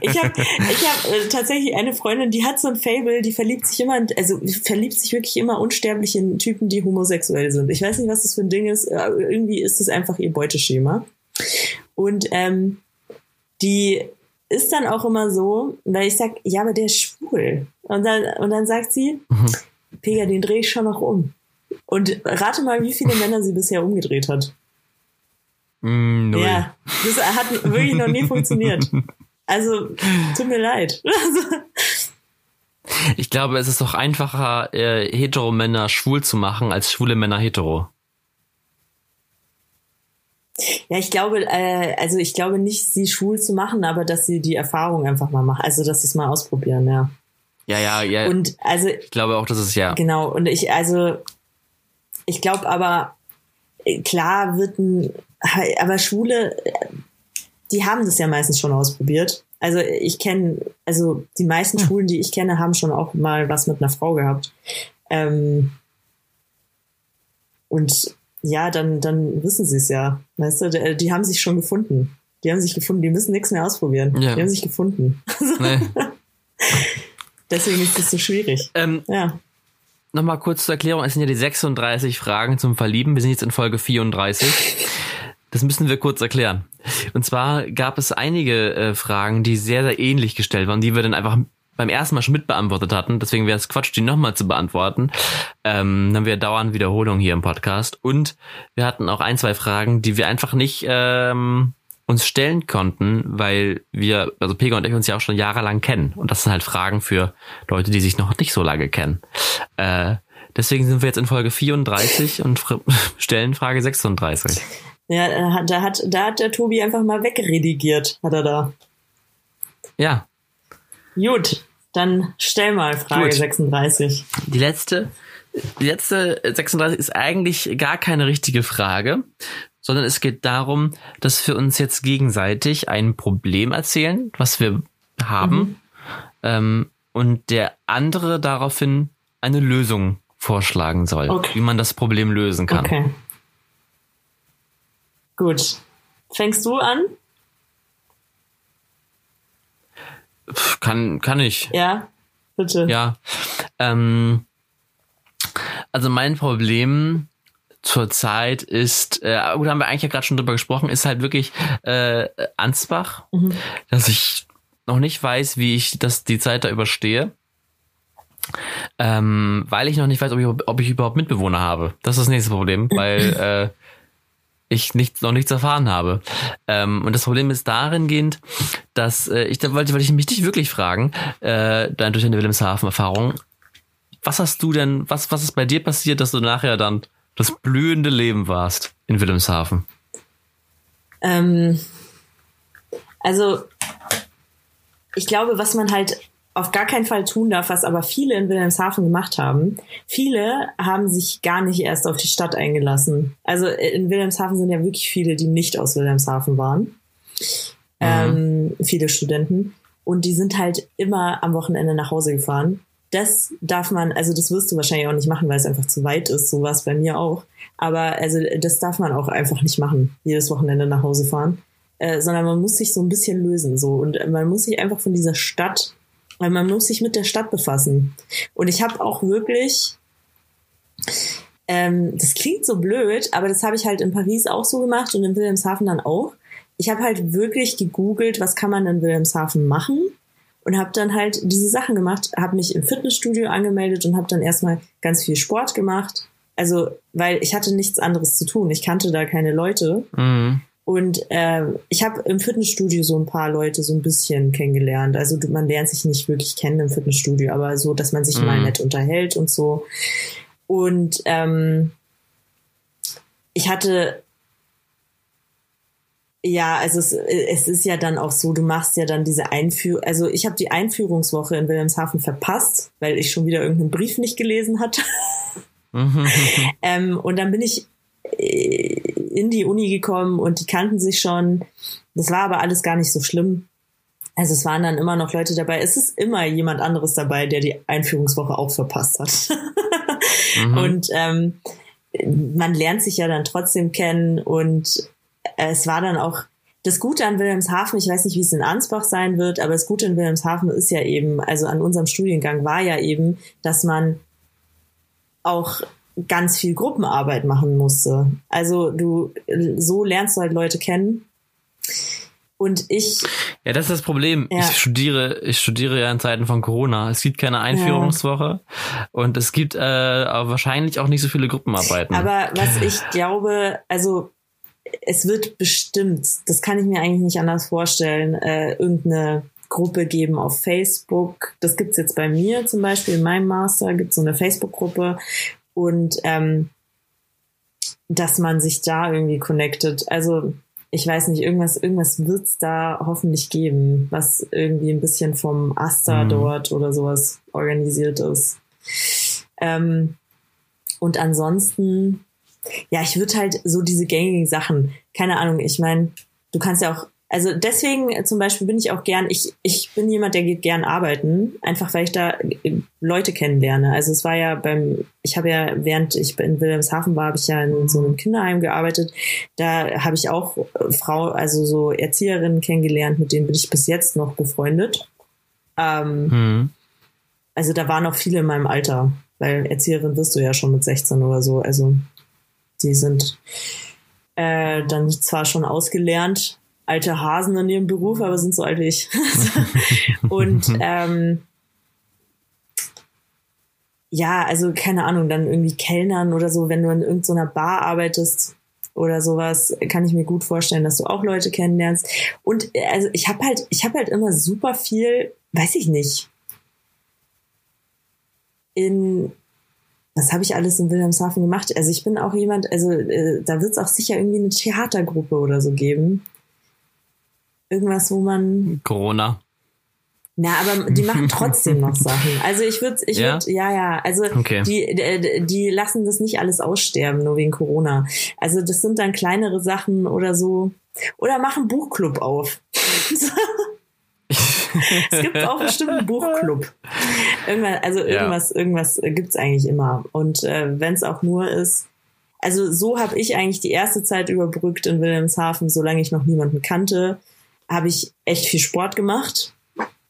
ich habe ich hab, äh, tatsächlich eine Freundin, die hat so ein Fable, die verliebt sich immer, also verliebt sich wirklich immer unsterblich in Typen, die homosexuell sind. Ich weiß nicht, was das für ein Ding ist, irgendwie ist das einfach ihr Beuteschema. Und ähm, die ist dann auch immer so, weil ich sag, ja, aber der ist schwul. Und dann, und dann sagt sie, mhm. Pega, den drehe ich schon noch um. Und rate mal, wie viele Männer sie bisher umgedreht hat. Mm, null. Ja, das hat wirklich noch nie funktioniert. Also, tut mir leid. ich glaube, es ist doch einfacher, äh, hetero-Männer schwul zu machen, als schwule Männer hetero. Ja, ich glaube, äh, also ich glaube nicht, sie schwul zu machen, aber dass sie die Erfahrung einfach mal machen, also dass sie es mal ausprobieren, ja. Ja, ja, ja. Und also ich glaube auch, dass es ja. Genau. Und ich also ich glaube aber klar wird ein, aber Schwule, die haben das ja meistens schon ausprobiert. Also ich kenne, also die meisten ja. Schwulen, die ich kenne, haben schon auch mal was mit einer Frau gehabt. Ähm, und ja, dann, dann wissen sie es ja. Weißt du, die, haben sich schon gefunden. Die haben sich gefunden, die müssen nichts mehr ausprobieren. Ja. Die haben sich gefunden. Nee. Deswegen ist das so schwierig. Ähm, ja. Nochmal kurz zur Erklärung, es sind ja die 36 Fragen zum Verlieben. Wir sind jetzt in Folge 34. Das müssen wir kurz erklären. Und zwar gab es einige äh, Fragen, die sehr, sehr ähnlich gestellt waren, die wir dann einfach beim ersten Mal schon mitbeantwortet hatten. Deswegen wäre es Quatsch, die nochmal zu beantworten. Ähm, dann haben wir dauernd Wiederholung hier im Podcast. Und wir hatten auch ein, zwei Fragen, die wir einfach nicht ähm, uns stellen konnten, weil wir, also Pega und ich uns ja auch schon jahrelang kennen. Und das sind halt Fragen für Leute, die sich noch nicht so lange kennen. Äh, deswegen sind wir jetzt in Folge 34 und stellen Frage 36. Ja, da hat, da hat der Tobi einfach mal wegredigiert, hat er da. Ja. Gut, dann stell mal Frage Gut. 36. Die letzte, die letzte 36 ist eigentlich gar keine richtige Frage, sondern es geht darum, dass wir uns jetzt gegenseitig ein Problem erzählen, was wir haben, mhm. ähm, und der andere daraufhin eine Lösung vorschlagen soll, okay. wie man das Problem lösen kann. Okay. Gut. Fängst du an? Kann, kann ich. Ja, bitte. Ja. Ähm, also mein Problem zurzeit ist, äh, gut, haben wir eigentlich ja gerade schon drüber gesprochen, ist halt wirklich äh, Ansbach, mhm. dass ich noch nicht weiß, wie ich das die Zeit da überstehe. Ähm, weil ich noch nicht weiß, ob ich, ob ich überhaupt Mitbewohner habe. Das ist das nächste Problem, weil äh, ich nicht, noch nichts erfahren habe. Ähm, und das Problem ist darin gehend, dass äh, ich da wollte, wollte ich mich dich wirklich fragen, äh, dann durch deine Wilhelmshaven-Erfahrung, was hast du denn, was, was ist bei dir passiert, dass du nachher dann das blühende Leben warst in Wilhelmshaven? Ähm, also, ich glaube, was man halt auf gar keinen Fall tun darf, was aber viele in Wilhelmshaven gemacht haben. Viele haben sich gar nicht erst auf die Stadt eingelassen. Also in Wilhelmshaven sind ja wirklich viele, die nicht aus Wilhelmshaven waren. Mhm. Ähm, viele Studenten. Und die sind halt immer am Wochenende nach Hause gefahren das darf man, also das wirst du wahrscheinlich auch nicht machen, weil es einfach zu weit ist. So war es bei mir auch. Aber also das darf man auch einfach nicht machen, jedes Wochenende nach Hause fahren. Äh, sondern man muss sich so ein bisschen lösen. so Und man muss sich einfach von dieser Stadt, weil man muss sich mit der Stadt befassen. Und ich habe auch wirklich, ähm, das klingt so blöd, aber das habe ich halt in Paris auch so gemacht und in Wilhelmshaven dann auch. Ich habe halt wirklich gegoogelt, was kann man in Wilhelmshaven machen und habe dann halt diese Sachen gemacht, habe mich im Fitnessstudio angemeldet und habe dann erstmal ganz viel Sport gemacht. Also, weil ich hatte nichts anderes zu tun. Ich kannte da keine Leute. Mhm. Und äh, ich habe im Fitnessstudio so ein paar Leute so ein bisschen kennengelernt. Also man lernt sich nicht wirklich kennen im Fitnessstudio, aber so, dass man sich mhm. mal nett unterhält und so. Und ähm, ich hatte ja, also es, es ist ja dann auch so, du machst ja dann diese Einführung, also ich habe die Einführungswoche in Wilhelmshaven verpasst, weil ich schon wieder irgendeinen Brief nicht gelesen hatte. Mhm. ähm, und dann bin ich äh, in die Uni gekommen und die kannten sich schon. Das war aber alles gar nicht so schlimm. Also es waren dann immer noch Leute dabei. Es ist immer jemand anderes dabei, der die Einführungswoche auch verpasst hat. mhm. Und ähm, man lernt sich ja dann trotzdem kennen und es war dann auch das Gute an Wilhelmshaven, ich weiß nicht, wie es in Ansbach sein wird, aber das Gute in Wilhelmshaven ist ja eben, also an unserem Studiengang war ja eben, dass man auch ganz viel Gruppenarbeit machen musste. Also du, so lernst du halt Leute kennen. Und ich. Ja, das ist das Problem. Ja. Ich studiere, ich studiere ja in Zeiten von Corona. Es gibt keine Einführungswoche ja. und es gibt äh, wahrscheinlich auch nicht so viele Gruppenarbeiten. Aber was ich glaube, also es wird bestimmt, das kann ich mir eigentlich nicht anders vorstellen, äh, irgendeine Gruppe geben auf Facebook. Das gibt's jetzt bei mir zum Beispiel, in meinem Master gibt es so eine Facebook-Gruppe und ähm, dass man sich da irgendwie connectet. Also ich weiß nicht, irgendwas, irgendwas wird's da hoffentlich geben, was irgendwie ein bisschen vom Asta mhm. dort oder sowas organisiert ist. Ähm, und ansonsten ja, ich würde halt so diese gängigen Sachen, keine Ahnung, ich meine, du kannst ja auch, also deswegen äh, zum Beispiel bin ich auch gern, ich, ich bin jemand, der geht gern arbeiten, einfach weil ich da äh, Leute kennenlerne. Also es war ja beim, ich habe ja, während ich in Wilhelmshaven war, habe ich ja in so einem Kinderheim gearbeitet. Da habe ich auch äh, Frau, also so Erzieherinnen kennengelernt, mit denen bin ich bis jetzt noch befreundet. Ähm, mhm. Also da waren auch viele in meinem Alter, weil Erzieherin wirst du ja schon mit 16 oder so. Also die sind äh, dann zwar schon ausgelernt, alte Hasen in ihrem Beruf, aber sind so alt wie ich. und ähm, ja, also keine Ahnung, dann irgendwie Kellnern oder so, wenn du in irgendeiner Bar arbeitest oder sowas, kann ich mir gut vorstellen, dass du auch Leute kennenlernst. Und äh, also ich habe halt, ich habe halt immer super viel, weiß ich nicht, in was habe ich alles in Wilhelmshaven gemacht? Also ich bin auch jemand, also äh, da wird es auch sicher irgendwie eine Theatergruppe oder so geben. Irgendwas, wo man. Corona. Na, aber die machen trotzdem noch Sachen. Also ich würde, ich Ja? würde, ja, ja. Also Okay. die, die, lassen das nicht alles aussterben, nur wegen Corona. Also das sind dann kleinere Sachen oder so. Oder machen Buchclub auf. es gibt auch bestimmt einen Buchclub. Irgendwann, also irgendwas, irgendwas äh, gibt's eigentlich immer. Und äh, wenn es auch nur ist, also so habe ich eigentlich die erste Zeit überbrückt in Wilhelmshaven, solange ich noch niemanden kannte, habe ich echt viel Sport gemacht.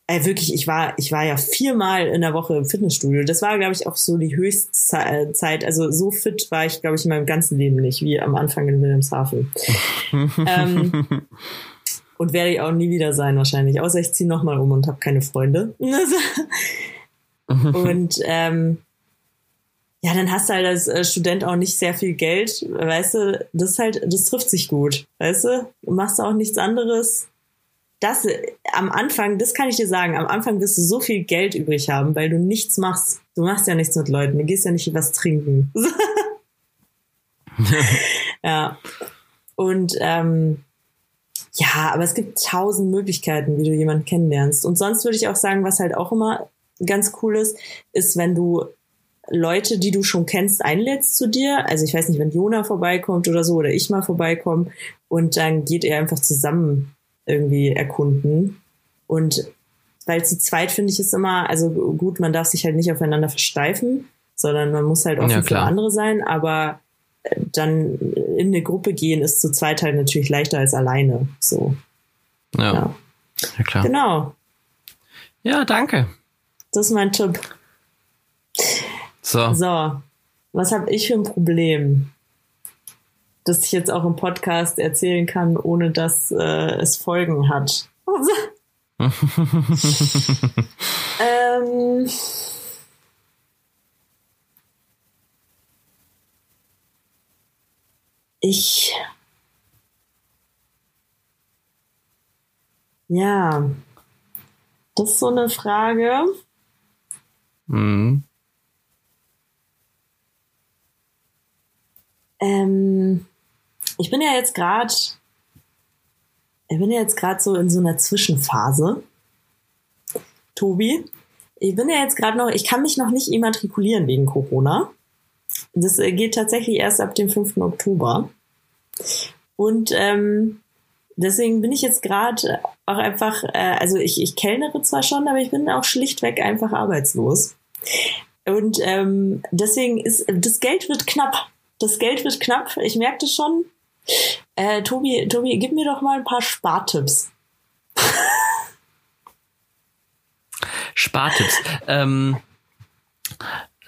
Äh, wirklich, ich war, ich war ja viermal in der Woche im Fitnessstudio. Das war, glaube ich, auch so die Höchstzeit. Also so fit war ich, glaube ich, in meinem ganzen Leben nicht, wie am Anfang in Wilhelmshaven. ähm, und werde ich auch nie wieder sein wahrscheinlich. Außer ich ziehe nochmal um und habe keine Freunde. und ähm, ja, dann hast du halt als äh, Student auch nicht sehr viel Geld, weißt du, das halt, das trifft sich gut, weißt du? Du machst auch nichts anderes. Das äh, am Anfang, das kann ich dir sagen, am Anfang wirst du so viel Geld übrig haben, weil du nichts machst. Du machst ja nichts mit Leuten, du gehst ja nicht was trinken. ja. Und ähm, ja, aber es gibt tausend Möglichkeiten, wie du jemanden kennenlernst. Und sonst würde ich auch sagen, was halt auch immer ganz cool ist, ist, wenn du Leute, die du schon kennst, einlädst zu dir. Also ich weiß nicht, wenn Jona vorbeikommt oder so oder ich mal vorbeikomme und dann geht ihr einfach zusammen irgendwie erkunden. Und weil zu zweit finde ich es immer, also gut, man darf sich halt nicht aufeinander versteifen, sondern man muss halt offen Ja, für andere sein, aber äh, dann in eine Gruppe gehen ist zu zweit halt natürlich leichter als alleine. So, Ja, ja. ja klar. Genau. Ja, danke. Das ist mein Tipp. So. So, was habe ich für ein Problem, das ich jetzt auch im Podcast erzählen kann, ohne dass äh, es Folgen hat? ähm, ich ja, das ist so eine Frage. Mhm. Ähm, ich bin ja jetzt gerade, ich bin ja jetzt gerade so in so einer Zwischenphase. Tobi, ich bin ja jetzt gerade noch, ich kann mich noch nicht immatrikulieren wegen Corona. Das äh, geht tatsächlich erst ab dem 5. Oktober. Und ähm, deswegen bin ich jetzt gerade auch einfach, äh, also ich, ich kellnere zwar schon, aber ich bin auch schlichtweg einfach arbeitslos. Und ähm, deswegen ist, das Geld wird knapp. Das Geld wird knapp. Ich merke das schon. Äh, Tobi, Tobi, gib mir doch mal ein paar Spartipps. Spartipps. ähm,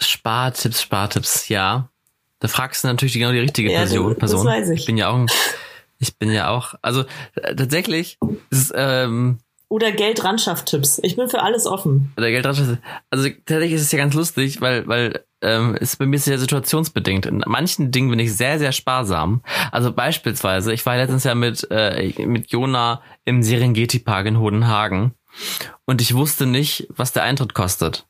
Spartipps, Spartipps, ja. Da fragst du natürlich genau die richtige Ja, Person. das- das Person. weiß ich. ich bin ja auch, ich bin ja auch, also äh, tatsächlich ist ähm, Oder Geldranschaft-Tipps. Ich bin für alles offen. der Geldranschaft, also tatsächlich ist es ja ganz lustig, weil, weil ähm, es bei mir sehr situationsbedingt. In manchen Dingen bin ich sehr, sehr sparsam. Also beispielsweise, ich war letztens ja mit, äh, mit Jona im Serengeti-Park in Hodenhagen und ich wusste nicht, was der Eintritt kostet.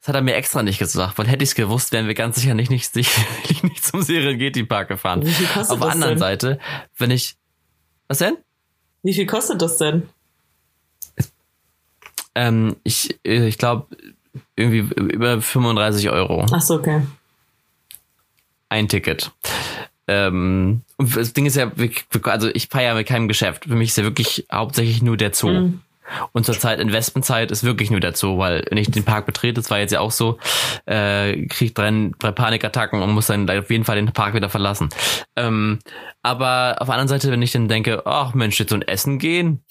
Das hat er mir extra nicht gesagt, weil hätte ich es gewusst, wären wir ganz sicher nicht, nicht, nicht, nicht zum Serengeti-Park gefahren. Wie viel kostet Auf der anderen denn? Seite, wenn ich, was denn? Wie viel kostet das denn? Ähm, ich äh, ich glaube, irgendwie über 35 Euro. Ach so, okay. ein Ticket. Ähm, und das Ding ist ja, also ich feiere mit keinem Geschäft. Für mich ist ja wirklich hauptsächlich nur der Zoo. Mhm. Und zur Zeit Investmentzeit ist wirklich nur der Zoo, weil wenn ich den Park betrete, das war jetzt ja auch so, äh, kriege drei, drei Panikattacken und muss dann auf jeden Fall den Park wieder verlassen. Ähm, aber auf der anderen Seite, wenn ich dann denke, ach Mensch, jetzt so ein Essen gehen,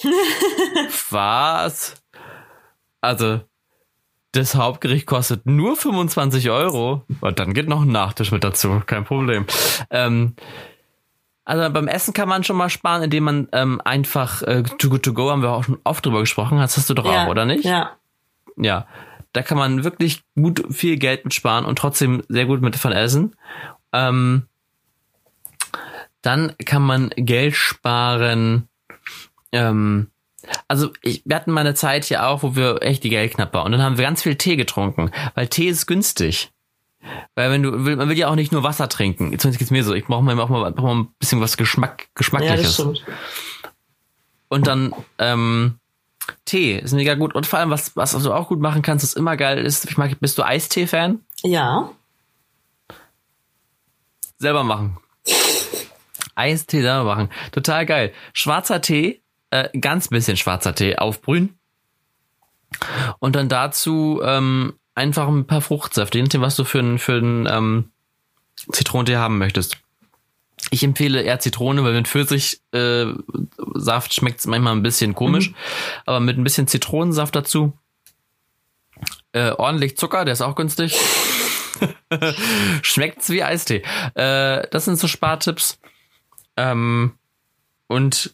was? Also, das Hauptgericht kostet nur 25 Euro. Und dann geht noch ein Nachtisch mit dazu, kein Problem. Ähm, also beim Essen kann man schon mal sparen, indem man ähm, einfach äh, Too Good To Go, haben wir auch schon oft drüber gesprochen, das hast du doch ja, auch, oder nicht? Ja. Ja. Da kann man wirklich gut viel Geld mit sparen und trotzdem sehr gut mit davon essen. Ähm, Dann kann man Geld sparen. Ähm, also ich, wir hatten mal eine Zeit hier auch, wo wir echt die Geld knapp waren. Und dann haben wir ganz viel Tee getrunken, weil Tee ist günstig. Weil wenn du, man will ja auch nicht nur Wasser trinken. Zumindest geht's mir so. Ich brauche mal, auch mal, brauch mal ein bisschen was Geschmack, Geschmackliches. Ja. Und dann ähm, Tee ist mega gut. Und vor allem, was, was du auch gut machen kannst, ist immer geil ist, ich mag, bist du Eistee-Fan? Ja. Selber machen. Eistee selber machen. Total geil. Schwarzer Tee, äh, ganz bisschen schwarzer Tee aufbrühen. Und dann dazu ähm, einfach ein paar Fruchtsäfte, je nachdem, was du für einen für einen, ähm, Zitronentee haben möchtest. Ich empfehle eher Zitrone, weil mit Pfirsichsaft äh, schmeckt es manchmal ein bisschen komisch. Mhm. Aber mit ein bisschen Zitronensaft dazu. Äh, ordentlich Zucker, der ist auch günstig. Schmeckt's wie Eistee. Äh, das sind so Spartipps. Ähm, und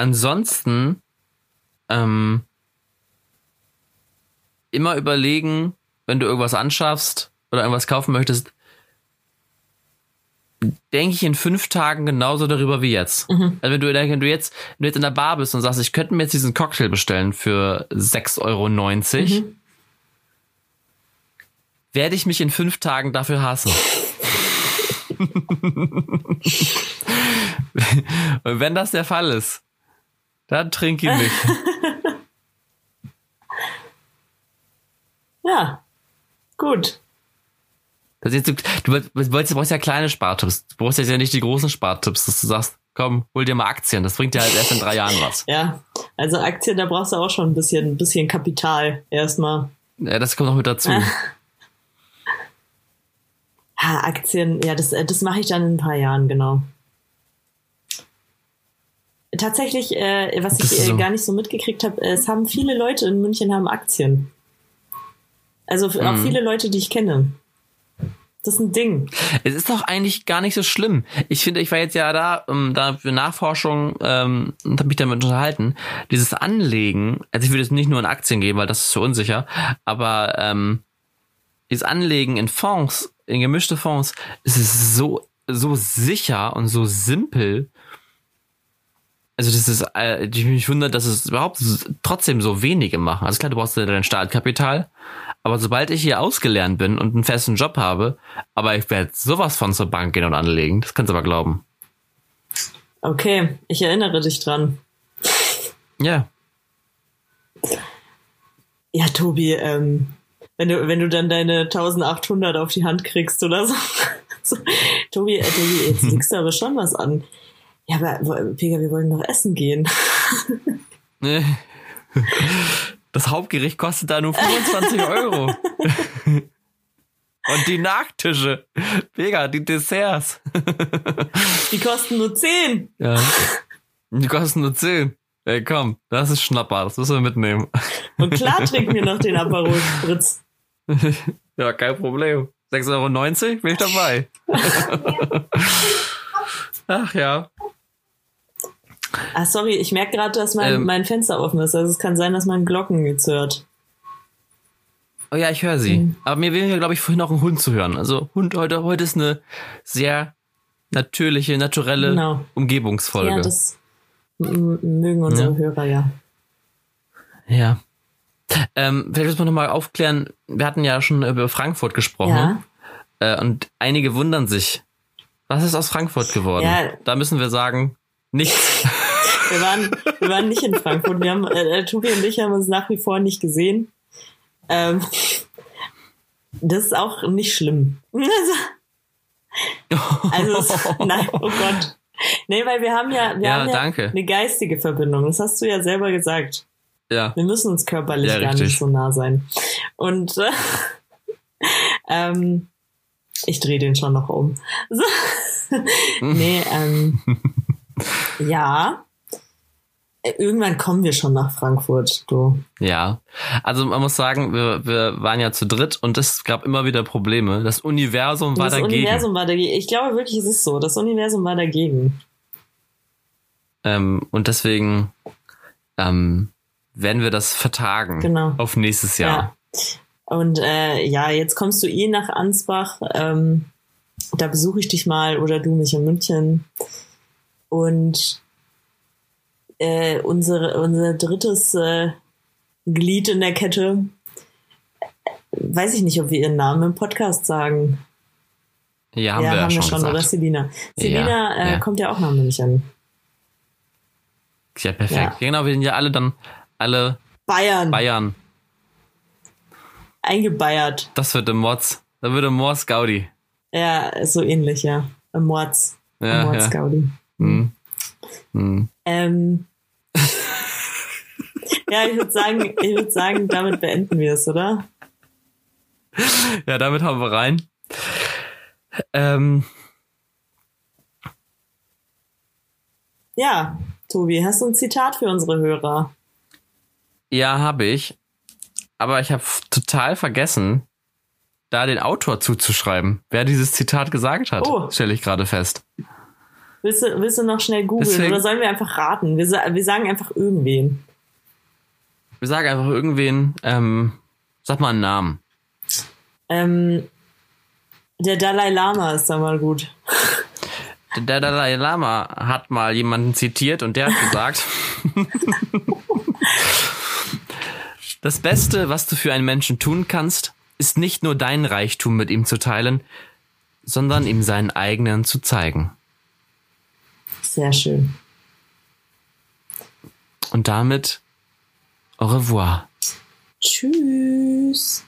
ansonsten ähm, immer überlegen, wenn du irgendwas anschaffst oder irgendwas kaufen möchtest, denke ich in fünf Tagen genauso darüber wie jetzt. Mhm. Also wenn du, wenn du jetzt, wenn du jetzt in der Bar bist und sagst, ich könnte mir jetzt diesen Cocktail bestellen für 6,90 Euro, mhm. werde ich mich in fünf Tagen dafür hassen. und wenn das der Fall ist, dann trink ihn nicht. ja, gut. Das jetzt, du, du, du brauchst ja kleine Spartipps. Du brauchst ja nicht die großen Spartipps, dass du sagst, komm, hol dir mal Aktien. Das bringt dir halt erst in drei Jahren was. Ja, also Aktien, da brauchst du auch schon ein bisschen, ein bisschen Kapital erstmal. Ja, das kommt noch mit dazu. ha, Aktien, ja, das, das mache ich dann in ein paar Jahren, genau. Tatsächlich, äh, was ich äh, so. gar nicht so mitgekriegt habe, es haben viele Leute in München haben Aktien. Also auch mhm. viele Leute, die ich kenne. Das ist ein Ding. Es ist doch eigentlich gar nicht so schlimm. Ich finde, ich war jetzt ja da, um, da für Nachforschung ähm, und habe mich damit unterhalten. Dieses Anlegen, also ich würde es nicht nur in Aktien geben, weil das ist zu unsicher, aber ähm, dieses Anlegen in Fonds, in gemischte Fonds, ist es so so sicher und so simpel. Also das ist, äh, ich mich wundert, dass es überhaupt trotzdem so wenige machen. Also klar, du brauchst dein Startkapital, aber sobald ich hier ausgelernt bin und einen festen Job habe, aber ich werde sowas von zur Bank gehen und anlegen. Das kannst du aber glauben. Okay, ich erinnere dich dran. Ja. Ja, Tobi, ähm, wenn du, wenn du dann deine 1800 auf die Hand kriegst oder so. Tobi, äh, Tobi, jetzt liegst du aber schon was an. Ja, aber Pega, wir wollen doch essen gehen. Nee. Das Hauptgericht kostet da nur 25 Euro. Und die Nachtische. Mega, die Desserts. Die kosten nur 10. Ja. Die kosten nur 10. Ey, komm, das ist Schnapper, das müssen wir mitnehmen. Und klar trinken wir noch den Aperol Spritz. Ja, kein Problem. 6,90 Euro bin ich dabei. Ach ja. Ah, sorry, ich merke gerade, dass mein, ähm, mein Fenster offen ist. Also es kann sein, dass man Glocken jetzt hört. Oh ja, ich höre sie. Mhm. Aber mir will ja, glaube ich, vorhin noch ein Hund zu hören. Also Hund heute, heute ist eine sehr natürliche, naturelle genau. Umgebungsfolge. Ja, das mögen unsere ja. Hörer ja. Ja. Ähm, vielleicht müssen wir nochmal aufklären, wir hatten ja schon über Frankfurt gesprochen. Ja. Äh, und einige wundern sich. Was ist aus Frankfurt geworden? Ja. Da müssen wir sagen, nichts. Wir waren, wir waren nicht in Frankfurt. Wir haben, äh, Tobi und ich haben uns nach wie vor nicht gesehen. Ähm, das ist auch nicht schlimm. Also, also nein, oh Gott. Nee, weil wir haben ja, wir ja, haben ja danke. eine geistige Verbindung. Das hast du ja selber gesagt. Ja. Wir müssen uns körperlich ja, gar nicht so nah sein. Und äh, ähm, ich drehe den schon noch um. So. nee, ähm, ja. Irgendwann kommen wir schon nach Frankfurt, du. Ja. Also man muss sagen, wir, wir waren ja zu dritt und es gab immer wieder Probleme. Das Universum war das dagegen. Das Universum war dagegen. Ich glaube wirklich, es ist so. Das Universum war dagegen. Ähm, und deswegen ähm, werden wir das vertagen. Genau. Auf nächstes Jahr. Ja. Und äh, ja, jetzt kommst du eh nach Ansbach. Ähm, da besuche ich dich mal oder du mich in München. Und äh, unsere, unser drittes äh, Glied in der Kette, weiß ich nicht, ob wir ihren Namen im Podcast sagen. Ja, haben ja, wir, haben ja schon, schon oder Selina. Selina ja, äh, ja. kommt ja auch noch nämlich an. Ja, perfekt. Genau, wir sind ja alle dann alle Bayern. Bayern. Eingebeiert. Das wird im Mods. Da würde Mords Gaudi. Ja, so ähnlich, ja. Mords. Ja, Mords. Gaudi. Mhm. Mhm. Ähm, ja, ich würde sagen, ich würde sagen, damit beenden wir es, oder? Ja, damit haben wir rein. Ähm. Ja, Tobi, hast du ein Zitat für unsere Hörer? Ja, habe ich. Aber ich habe total vergessen, da den Autor zuzuschreiben, wer dieses Zitat gesagt hat, oh. stelle ich gerade fest. Willst du, willst du noch schnell googeln oder sollen wir einfach raten? Wir, wir sagen einfach irgendwen. Wir sagen einfach irgendwen, ähm, sag mal einen Namen. Ähm, der Dalai Lama ist da mal gut. Der Dalai Lama hat mal jemanden zitiert und der hat gesagt, das Beste, was du für einen Menschen tun kannst, ist nicht nur dein Reichtum mit ihm zu teilen, sondern ihm seinen eigenen zu zeigen. Sehr schön. Und damit Au revoir. Tchuss.